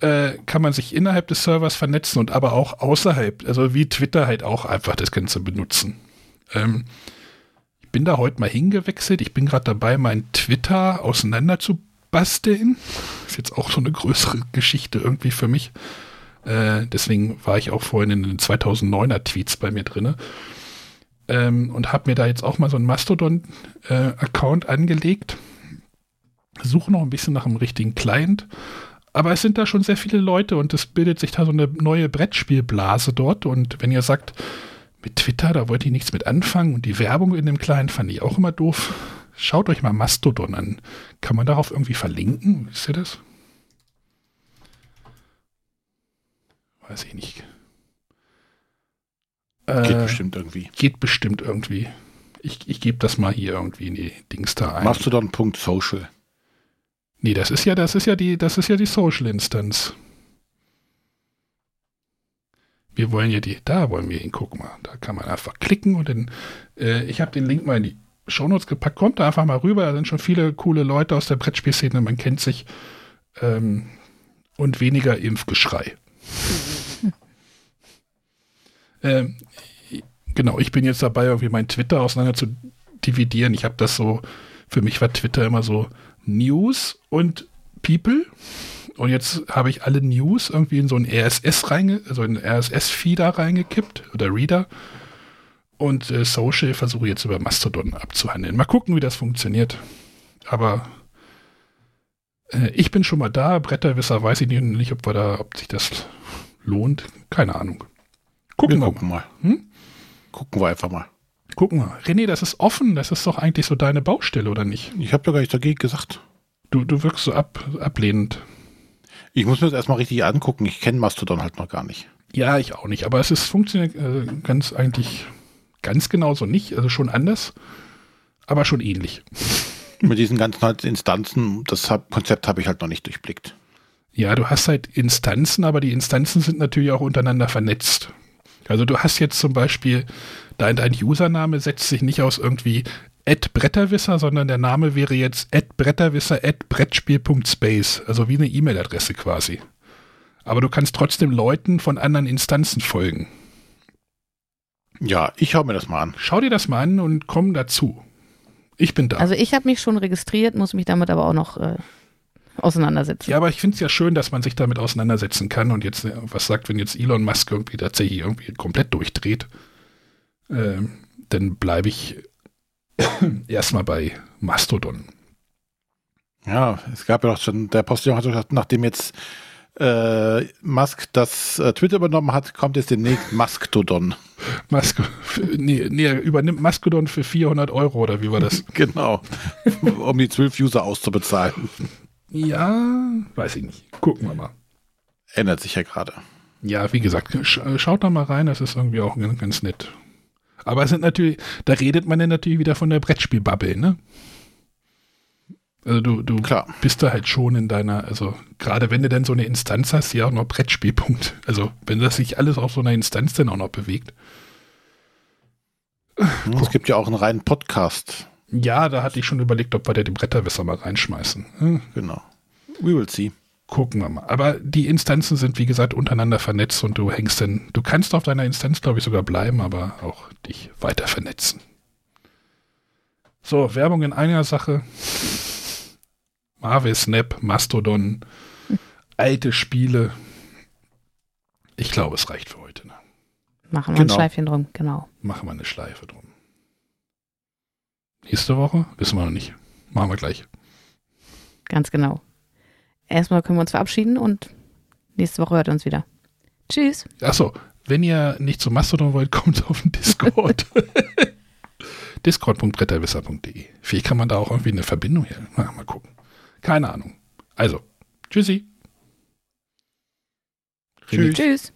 äh, kann man sich innerhalb des Servers vernetzen und aber auch außerhalb, also wie Twitter halt auch einfach das Ganze benutzen. Ähm, ich bin da heute mal hingewechselt. Ich bin gerade dabei, mein Twitter auseinander zu basteln. Ist jetzt auch so eine größere Geschichte irgendwie für mich. Äh, deswegen war ich auch vorhin in den 2009er Tweets bei mir drinne ähm, und habe mir da jetzt auch mal so einen Mastodon-Account angelegt. Suche noch ein bisschen nach einem richtigen Client. Aber es sind da schon sehr viele Leute und es bildet sich da so eine neue Brettspielblase dort. Und wenn ihr sagt, mit Twitter, da wollte ich nichts mit anfangen und die Werbung in dem Client fand ich auch immer doof. Schaut euch mal Mastodon an. Kann man darauf irgendwie verlinken? Wisst ihr das? Weiß ich nicht. Geht Äh, bestimmt irgendwie. Geht bestimmt irgendwie. Ich, ich gebe das mal hier irgendwie in die Dings da ein. Mastodon.social. Nee, das ist ja, das ist ja die, das ist ja die Social Instanz. Wir wollen ja die, da wollen wir ihn, guck mal. Da kann man einfach klicken und dann, äh, ich habe den Link mal in die Shownotes gepackt. Kommt da einfach mal rüber. Da sind schon viele coole Leute aus der Brettspielszene, man kennt sich. Ähm, und weniger Impfgeschrei. ähm, genau, ich bin jetzt dabei, irgendwie mein Twitter auseinander zu dividieren. Ich habe das so, für mich war Twitter immer so News und People. Und jetzt habe ich alle News irgendwie in so ein RSS reinge, also in RSS-Feeder reingekippt oder Reader. Und äh, Social versuche ich jetzt über Mastodon abzuhandeln. Mal gucken, wie das funktioniert. Aber Äh, ich bin schon mal da. Bretterwisser weiß ich nicht, ob wir da, ob sich das lohnt. Keine Ahnung. Gucken wir wir, gucken mal. Hm? Gucken wir einfach mal. Gucken wir. René, das ist offen. Das ist doch eigentlich so deine Baustelle, oder nicht? Ich habe doch gar nicht dagegen gesagt. Du, du wirkst so ab, ablehnend. Ich muss mir das erstmal richtig angucken. Ich kenne Mastodon halt noch gar nicht. Ja, ich auch nicht. Aber es ist funktioniert äh, ganz eigentlich ganz genauso nicht. Also schon anders, aber schon ähnlich. Mit diesen ganzen halt Instanzen, das hab, Konzept habe ich halt noch nicht durchblickt. Ja, du hast halt Instanzen, aber die Instanzen sind natürlich auch untereinander vernetzt. Also du hast jetzt zum Beispiel, dein, dein Username setzt sich nicht aus irgendwie Bretterwisser, sondern der Name wäre jetzt Bretterwisser Brettspiel.space, also wie eine E-Mail-Adresse quasi. Aber du kannst trotzdem Leuten von anderen Instanzen folgen. Ja, ich schaue mir das mal an. Schau dir das mal an und komm dazu. Ich bin da. Also ich habe mich schon registriert, muss mich damit aber auch noch äh, auseinandersetzen. Ja, aber ich finde es ja schön, dass man sich damit auseinandersetzen kann und jetzt äh, was sagt, wenn jetzt Elon Musk irgendwie tatsächlich irgendwie komplett durchdreht, äh, dann bleibe ich erstmal bei Mastodon. Ja, es gab ja doch schon, der Postillon hat gesagt, nachdem jetzt äh, Musk das äh, Twitter übernommen hat, kommt jetzt demnächst Mastodon. Musk, nee, nee, übernimmt Mastodon für 400 Euro oder wie war das? genau, um die 12 User auszubezahlen. Ja, weiß ich nicht. Gucken wir mal. Ändert sich ja gerade. Ja, wie gesagt, sch schaut da mal rein, das ist irgendwie auch ganz nett. Aber es sind natürlich, da redet man dann natürlich wieder von der Brettspielbubble, ne? Also du, du Klar. bist da halt schon in deiner, also gerade wenn du dann so eine Instanz hast, die auch noch Brettspielpunkt. Also wenn das sich alles auf so einer Instanz dann auch noch bewegt. Es gibt ja auch einen reinen Podcast. Ja, da hatte ich schon überlegt, ob wir da den Bretterwisser mal reinschmeißen. Hm, Genau. We will see. Gucken wir mal. Aber die Instanzen sind, wie gesagt, untereinander vernetzt und du hängst dann, du kannst auf deiner Instanz, glaube ich, sogar bleiben, aber auch dich weiter vernetzen. So, Werbung in einer Sache. Marvel Snap, Mastodon, alte Spiele. Ich glaube, es reicht für heute. Ne? Machen wir Genau. ein Schleifchen drum, genau. Machen wir eine Schleife drum. Nächste Woche? Wissen wir noch nicht. Machen wir gleich. Ganz genau. Erstmal können wir uns verabschieden und nächste Woche hört ihr uns wieder. Tschüss. Achso, wenn ihr nicht zu Mastodon wollt, kommt auf den Discord. Discord.bretterwisser.de. Vielleicht kann man da auch irgendwie eine Verbindung her. Na, mal gucken. Keine Ahnung. Also, tschüssi. Tschüss. Tschüss.